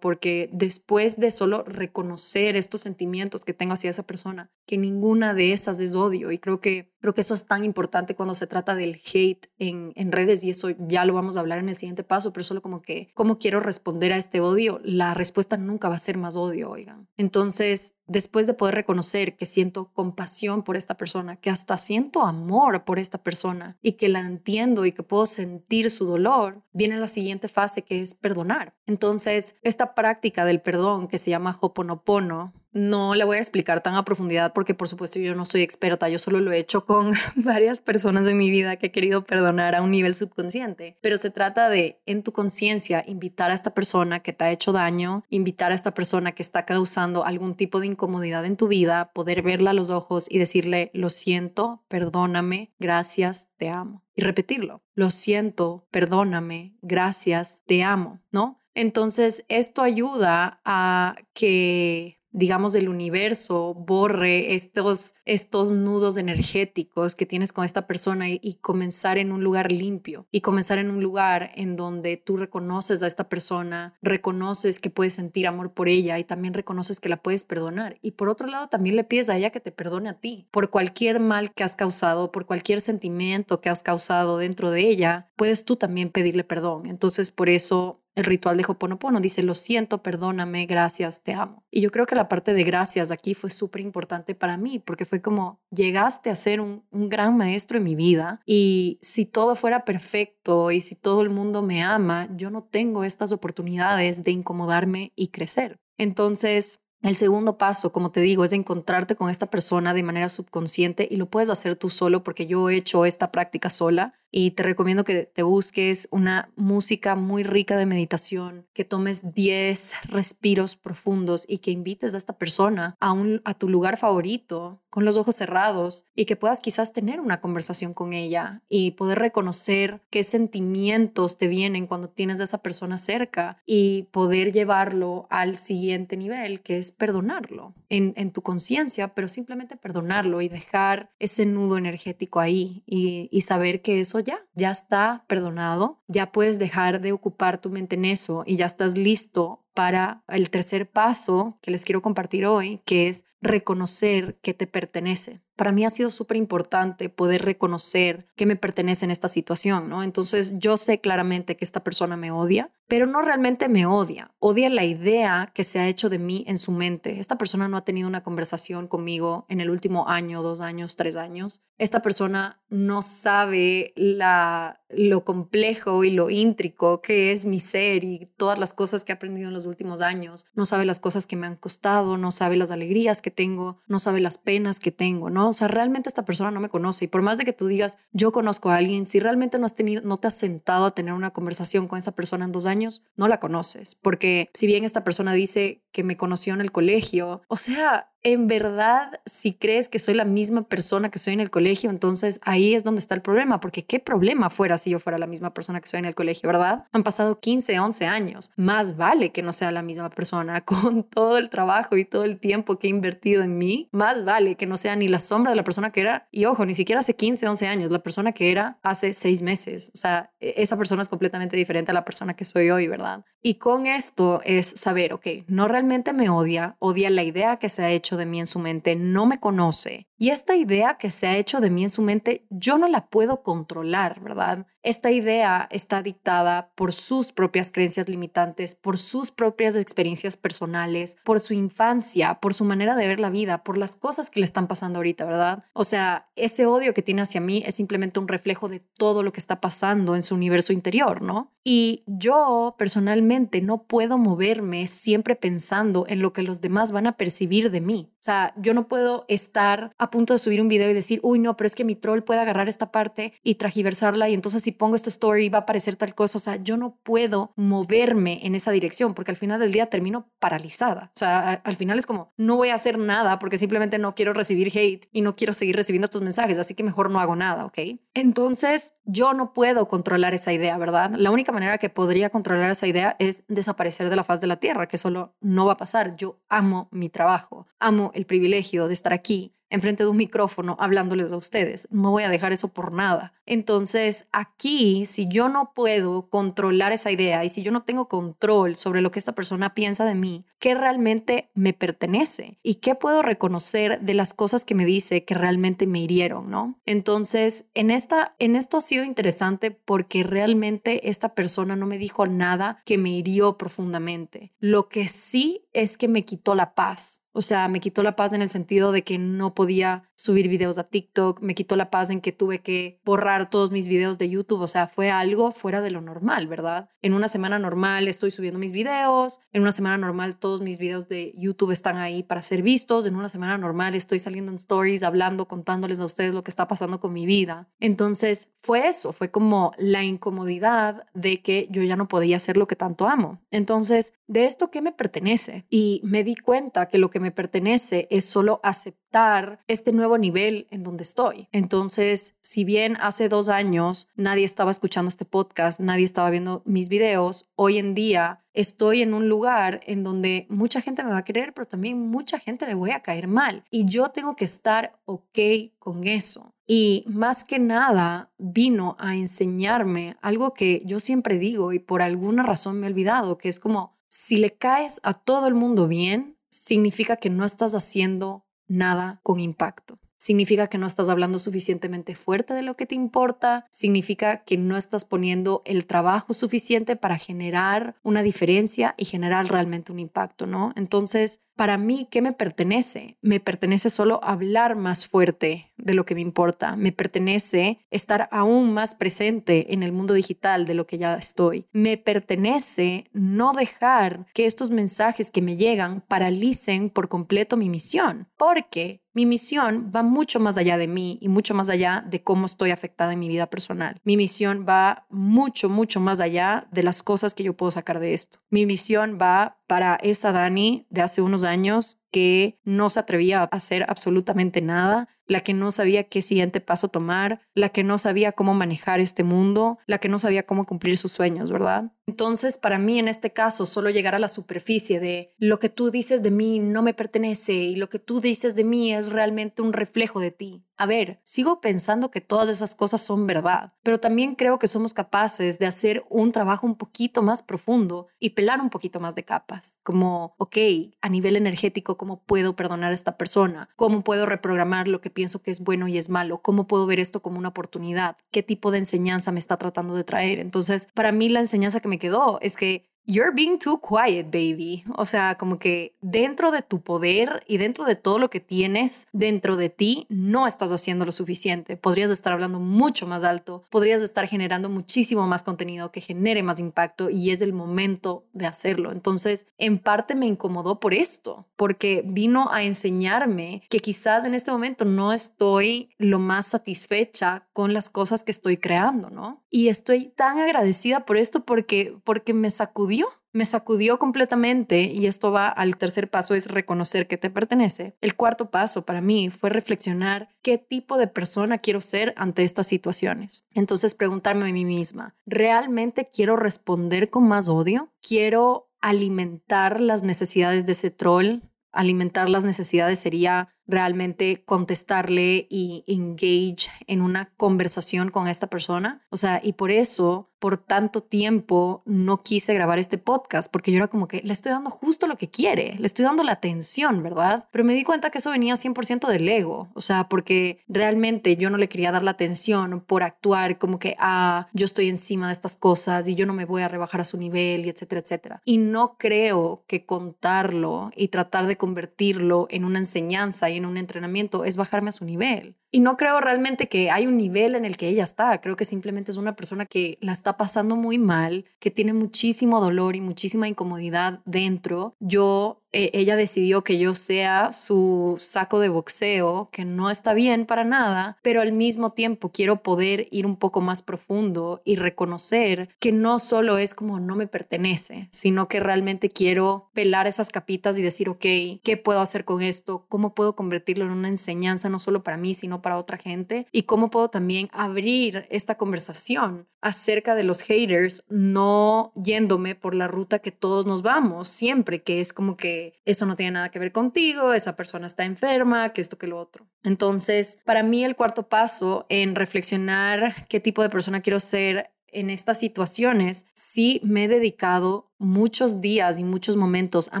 porque después de solo reconocer estos sentimientos que tengo hacia esa persona, que ninguna de esas es odio y creo que creo que eso es tan importante cuando se trata del hate en, en redes y eso ya lo vamos a hablar en el siguiente paso, pero solo como que cómo quiero responder a este odio, la respuesta nunca va a ser más odio, oigan. Entonces, después de poder reconocer que siento compasión por esta persona, que hasta siento amor por esta persona y que la entiendo y que puedo sentir su dolor, viene la siguiente fase que es perdonar. Entonces, esta práctica del perdón que se llama Hoponopono, no la voy a explicar tan a profundidad porque por supuesto yo no soy experta, yo solo lo he hecho con varias personas de mi vida que he querido perdonar a un nivel subconsciente, pero se trata de en tu conciencia invitar a esta persona que te ha hecho daño, invitar a esta persona que está causando algún tipo de incomodidad en tu vida, poder verla a los ojos y decirle, lo siento, perdóname, gracias, te amo. Y repetirlo, lo siento, perdóname, gracias, te amo, ¿no? Entonces, esto ayuda a que digamos, del universo borre estos, estos nudos energéticos que tienes con esta persona y, y, comenzar en un lugar limpio y comenzar en un lugar en donde tú reconoces a esta persona, reconoces que puedes sentir amor por ella y también reconoces que la puedes perdonar. Y por otro lado, también le pides a ella que te perdone a ti por cualquier mal que has causado, por cualquier sentimiento que has causado dentro de ella, puedes tú también pedirle perdón. Entonces, por eso el ritual de Hoponopono. Dice, lo siento, perdóname, gracias, te amo. Y yo creo que la parte de gracias aquí fue súper importante para mí, porque fue como, llegaste a ser un, un gran maestro en mi vida y si todo fuera perfecto y si todo el mundo me ama, yo no tengo estas oportunidades de incomodarme y crecer. Entonces, el segundo paso, como te digo, es encontrarte con esta persona de manera subconsciente y lo puedes hacer tú solo porque yo he hecho esta práctica sola y te recomiendo que te busques una música muy rica de meditación, que tomes 10 respiros profundos y que invites a esta persona a, un, a tu lugar favorito con los ojos cerrados y que puedas quizás tener una conversación con ella y poder reconocer qué sentimientos te vienen cuando tienes a esa persona cerca y poder llevarlo al siguiente nivel, que es perdonarlo en, en tu conciencia, pero simplemente perdonarlo y dejar ese nudo energético ahí y, y saber que eso ya, ya está perdonado, ya puedes dejar de ocupar tu mente en eso y ya estás listo para el tercer paso que les quiero compartir hoy, que es reconocer que te pertenece. Para mí ha sido súper importante poder reconocer que me pertenece en esta situación, ¿no? Entonces yo sé claramente que esta persona me odia, pero no realmente me odia. Odia la idea que se ha hecho de mí en su mente. Esta persona no ha tenido una conversación conmigo en el último año, dos años, tres años. Esta persona no sabe la, lo complejo y lo íntrico que es mi ser y todas las cosas que he aprendido en los últimos años. No sabe las cosas que me han costado, no sabe las alegrías que tengo, no sabe las penas que tengo, ¿no? O sea, realmente esta persona no me conoce. Y por más de que tú digas, yo conozco a alguien, si realmente no has tenido, no te has sentado a tener una conversación con esa persona en dos años, no la conoces, porque si bien esta persona dice que me conoció en el colegio, o sea, en verdad, si crees que soy la misma persona que soy en el colegio, entonces ahí es donde está el problema, porque qué problema fuera si yo fuera la misma persona que soy en el colegio, ¿verdad? Han pasado 15, 11 años. Más vale que no sea la misma persona con todo el trabajo y todo el tiempo que he invertido en mí. Más vale que no sea ni la sombra de la persona que era. Y ojo, ni siquiera hace 15, 11 años, la persona que era hace seis meses. O sea, e-, esa persona es completamente diferente a la persona que soy hoy, ¿verdad? Y con esto es saber, ok, no realmente me odia, odia la idea que se ha hecho de mí en su mente, no me conoce. Y esta idea que se ha hecho de mí en su mente, yo no la puedo controlar, ¿verdad? Esta idea está dictada por sus propias creencias limitantes, por sus propias experiencias personales, por su infancia, por su manera de ver la vida, por las cosas que le están pasando ahorita, ¿verdad? O sea, ese odio que tiene hacia mí es simplemente un reflejo de todo lo que está pasando en su universo interior, ¿no? Y yo personalmente no puedo moverme siempre pensando en lo que los demás van a percibir de mí. O sea, yo no puedo estar punto de subir un video y decir, uy, no, pero es que mi troll puede agarrar esta parte y tragiversarla y entonces si pongo esta story va a aparecer tal cosa. O sea, yo no puedo moverme en esa dirección porque al final del día termino paralizada. O sea, al final es como, no voy a hacer nada porque simplemente no quiero recibir hate y no quiero seguir recibiendo tus mensajes, así que mejor no hago nada, ¿ok? Entonces, yo no puedo controlar esa idea, ¿verdad? La única manera que podría controlar esa idea es desaparecer de la faz de la tierra, que solo no va a pasar. Yo amo mi trabajo, amo el privilegio de estar aquí enfrente de un micrófono hablándoles a ustedes. No voy a dejar eso por nada. Entonces, aquí, si yo no puedo controlar esa idea y si yo no tengo control sobre lo que esta persona piensa de mí, ¿qué realmente me pertenece? ¿Y qué puedo reconocer de las cosas que me dice que realmente me hirieron, no? Entonces, en esta en esto ha sido interesante porque realmente esta persona no me dijo nada que me hirió profundamente. Lo que sí es que me quitó la paz. O sea, me quitó la paz en el sentido de que no podía subir videos a TikTok, me quitó la paz en que tuve que borrar todos mis videos de YouTube, o sea, fue algo fuera de lo normal, ¿verdad? En una semana normal estoy subiendo mis videos, en una semana normal todos mis videos de YouTube están ahí para ser vistos, en una semana normal estoy saliendo en stories, hablando, contándoles a ustedes lo que está pasando con mi vida. Entonces, fue eso, fue como la incomodidad de que yo ya no podía hacer lo que tanto amo. Entonces, ¿de esto qué me pertenece? Y me di cuenta que lo que me pertenece es solo aceptar este nuevo nivel en donde estoy. Entonces, si bien hace dos años nadie estaba escuchando este podcast, nadie estaba viendo mis videos, hoy en día estoy en un lugar en donde mucha gente me va a querer, pero también mucha gente le voy a caer mal. Y yo tengo que estar ok con eso. Y más que nada vino a enseñarme algo que yo siempre digo y por alguna razón me he olvidado, que es como, si le caes a todo el mundo bien, significa que no estás haciendo nada con impacto. Significa que no estás hablando suficientemente fuerte de lo que te importa, significa que no estás poniendo el trabajo suficiente para generar una diferencia y generar realmente un impacto, ¿no? Entonces, para mí, ¿qué me pertenece? Me pertenece solo hablar más fuerte de lo que me importa. Me pertenece estar aún más presente en el mundo digital de lo que ya estoy. Me pertenece no dejar que estos mensajes que me llegan paralicen por completo mi misión, porque mi misión va mucho más allá de mí y mucho más allá de cómo estoy afectada en mi vida personal. Mi misión va mucho, mucho más allá de las cosas que yo puedo sacar de esto. Mi misión va para esa Dani de hace unos años años que no se atrevía a hacer absolutamente nada, la que no sabía qué siguiente paso tomar, la que no sabía cómo manejar este mundo, la que no sabía cómo cumplir sus sueños, ¿verdad? Entonces, para mí en este caso, solo llegar a la superficie de lo que tú dices de mí no me pertenece y lo que tú dices de mí es realmente un reflejo de ti. A ver, sigo pensando que todas esas cosas son verdad, pero también creo que somos capaces de hacer un trabajo un poquito más profundo y pelar un poquito más de capas, como, ok, a nivel energético, ¿cómo puedo perdonar a esta persona? ¿Cómo puedo reprogramar lo que pienso que es bueno y es malo, cómo puedo ver esto como una oportunidad, qué tipo de enseñanza me está tratando de traer. Entonces, para mí la enseñanza que me quedó es que You're being too quiet, baby. O sea, como que dentro de tu poder y dentro de todo lo que tienes dentro de ti, no estás haciendo lo suficiente. Podrías estar hablando mucho más alto, podrías estar generando muchísimo más contenido que genere más impacto y es el momento de hacerlo. Entonces, en parte me incomodó por esto, porque vino a enseñarme que quizás en este momento no estoy lo más satisfecha con las cosas que estoy creando, ¿no? Y estoy tan agradecida por esto porque, porque me sacudió me sacudió completamente y esto va al tercer paso, es reconocer que te pertenece. El cuarto paso para mí fue reflexionar qué tipo de persona quiero ser ante estas situaciones. Entonces preguntarme a mí misma, ¿realmente quiero responder con más odio? ¿Quiero alimentar las necesidades de ese troll? Alimentar las necesidades sería realmente contestarle y engage en una conversación con esta persona. O sea, y por eso por tanto tiempo no quise grabar este podcast porque yo era como que le estoy dando justo lo que quiere, le estoy dando la atención, ¿verdad? Pero me di cuenta que eso venía 100% del ego, o sea, porque realmente yo no le quería dar la atención por actuar como que, ah, yo estoy encima de estas cosas y yo no me voy a rebajar a su nivel y etcétera, etcétera. Y no creo que contarlo y tratar de convertirlo en una enseñanza y en un entrenamiento es bajarme a su nivel. Y no creo realmente que hay un nivel en el que ella está. Creo que simplemente es una persona que la está pasando muy mal, que tiene muchísimo dolor y muchísima incomodidad dentro. Yo eh, ella decidió que yo sea su saco de boxeo, que no está bien para nada, pero al mismo tiempo quiero poder ir un poco más profundo y reconocer que no solo es como no me pertenece, sino que realmente quiero pelar esas capitas y decir, ok, ¿qué puedo hacer con esto? ¿Cómo puedo convertirlo en una enseñanza no solo para mí, sino para otra gente? ¿Y cómo puedo también abrir esta conversación acerca de los haters, no yéndome por la ruta que todos nos vamos siempre, que es como que eso no tiene nada que ver contigo, esa persona está enferma, que esto, que lo otro. Entonces, para mí el cuarto paso en reflexionar qué tipo de persona quiero ser en estas situaciones, sí me he dedicado muchos días y muchos momentos a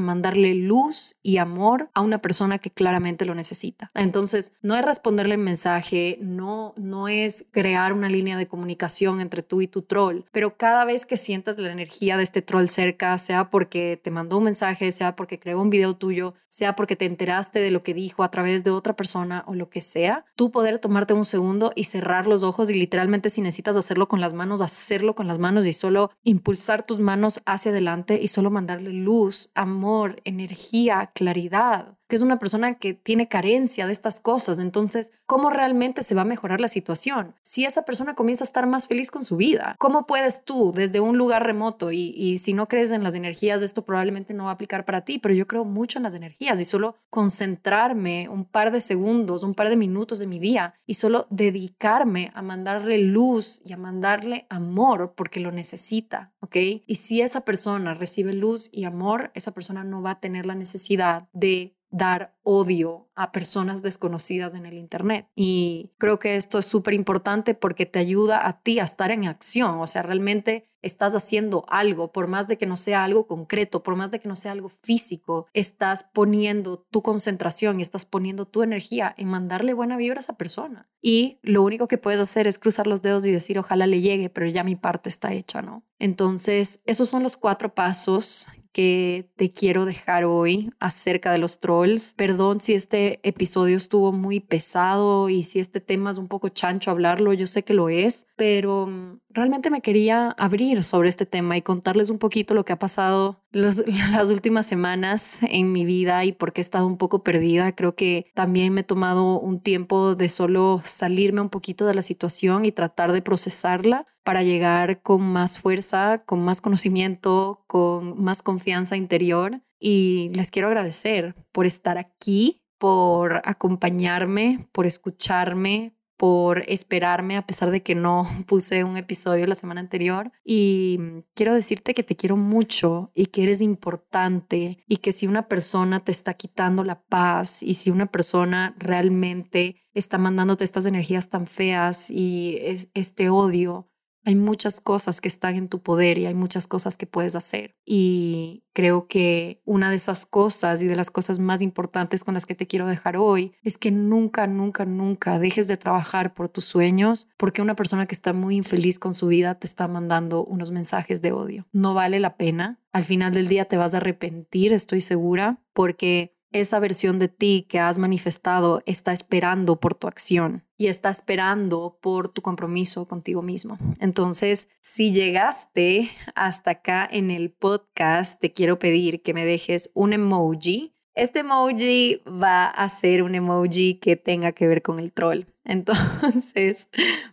mandarle luz y amor a una persona que claramente lo necesita. Entonces, no es responderle el mensaje, no, no es crear una línea de comunicación entre tú y tu troll, pero cada vez que sientas la energía de este troll cerca, sea porque te mandó un mensaje, sea porque creó un video tuyo, sea porque te enteraste de lo que dijo a través de otra persona o lo que sea, tú poder tomarte un segundo y cerrar los ojos y literalmente si necesitas hacerlo con las manos, hacerlo con las manos y solo impulsar tus manos hacia adelante y solo mandarle luz, amor, energía, claridad que es una persona que tiene carencia de estas cosas. Entonces, ¿cómo realmente se va a mejorar la situación? Si esa persona comienza a estar más feliz con su vida, ¿cómo puedes tú desde un lugar remoto y, y si no crees en las energías, esto probablemente no va a aplicar para ti, pero yo creo mucho en las energías y solo concentrarme un par de segundos, un par de minutos de mi día y solo dedicarme a mandarle luz y a mandarle amor porque lo necesita, ¿ok? Y si esa persona recibe luz y amor, esa persona no va a tener la necesidad de dar odio a personas desconocidas en el Internet. Y creo que esto es súper importante porque te ayuda a ti a estar en acción, o sea, realmente estás haciendo algo, por más de que no sea algo concreto, por más de que no sea algo físico, estás poniendo tu concentración estás poniendo tu energía en mandarle buena vibra a esa persona. Y lo único que puedes hacer es cruzar los dedos y decir, ojalá le llegue, pero ya mi parte está hecha, ¿no? Entonces, esos son los cuatro pasos que te quiero dejar hoy acerca de los trolls. Perdón si este episodio estuvo muy pesado y si este tema es un poco chancho hablarlo, yo sé que lo es, pero mm, realmente me quería abrir sobre este tema y contarles un poquito lo que ha pasado las últimas semanas en mi vida y por qué he estado un poco perdida. Creo que también me he tomado un tiempo de solo salirme un poquito de la situación y tratar de procesarla para llegar con más fuerza, con más conocimiento, con más confianza interior. Y les quiero agradecer por estar aquí, por acompañarme, por escucharme, por esperarme a pesar de que no puse un episodio la semana anterior. Y quiero decirte que te quiero mucho y que eres importante y que si una persona te está quitando la paz y si una persona realmente está mandándote estas energías tan feas y es, este odio, hay muchas cosas que están en tu poder y hay muchas cosas que puedes hacer. Y creo que una de esas cosas y de las cosas más importantes con las que te quiero dejar hoy es que nunca, nunca, nunca dejes de trabajar por tus sueños porque una persona que está muy infeliz con su vida te está mandando unos mensajes de odio. No vale la pena. Al final del día te vas a arrepentir, estoy segura, porque esa versión de ti que has manifestado está esperando por tu acción y está esperando por tu compromiso contigo mismo. Entonces, si llegaste hasta acá en el podcast, te quiero pedir que me dejes un emoji. Este emoji va a ser un emoji que tenga que ver con el troll. Entonces,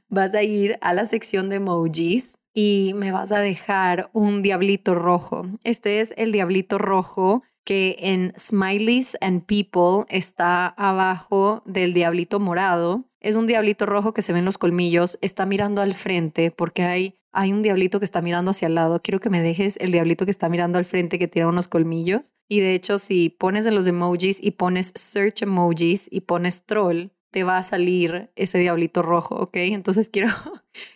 vas a ir a la sección de emojis y me vas a dejar un diablito rojo. Este es el diablito rojo que en Smileys and People está abajo del diablito morado. Es un diablito rojo que se ve en los colmillos, está mirando al frente porque hay, hay un diablito que está mirando hacia el lado. Quiero que me dejes el diablito que está mirando al frente que tiene unos colmillos. Y de hecho, si pones en los emojis y pones search emojis y pones troll, te va a salir ese diablito rojo, ¿ok? Entonces quiero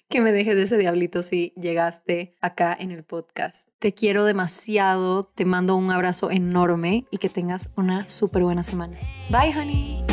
que me dejes de ese diablito si llegaste acá en el podcast. Te quiero demasiado, te mando un abrazo enorme y que tengas una súper buena semana. Bye, honey.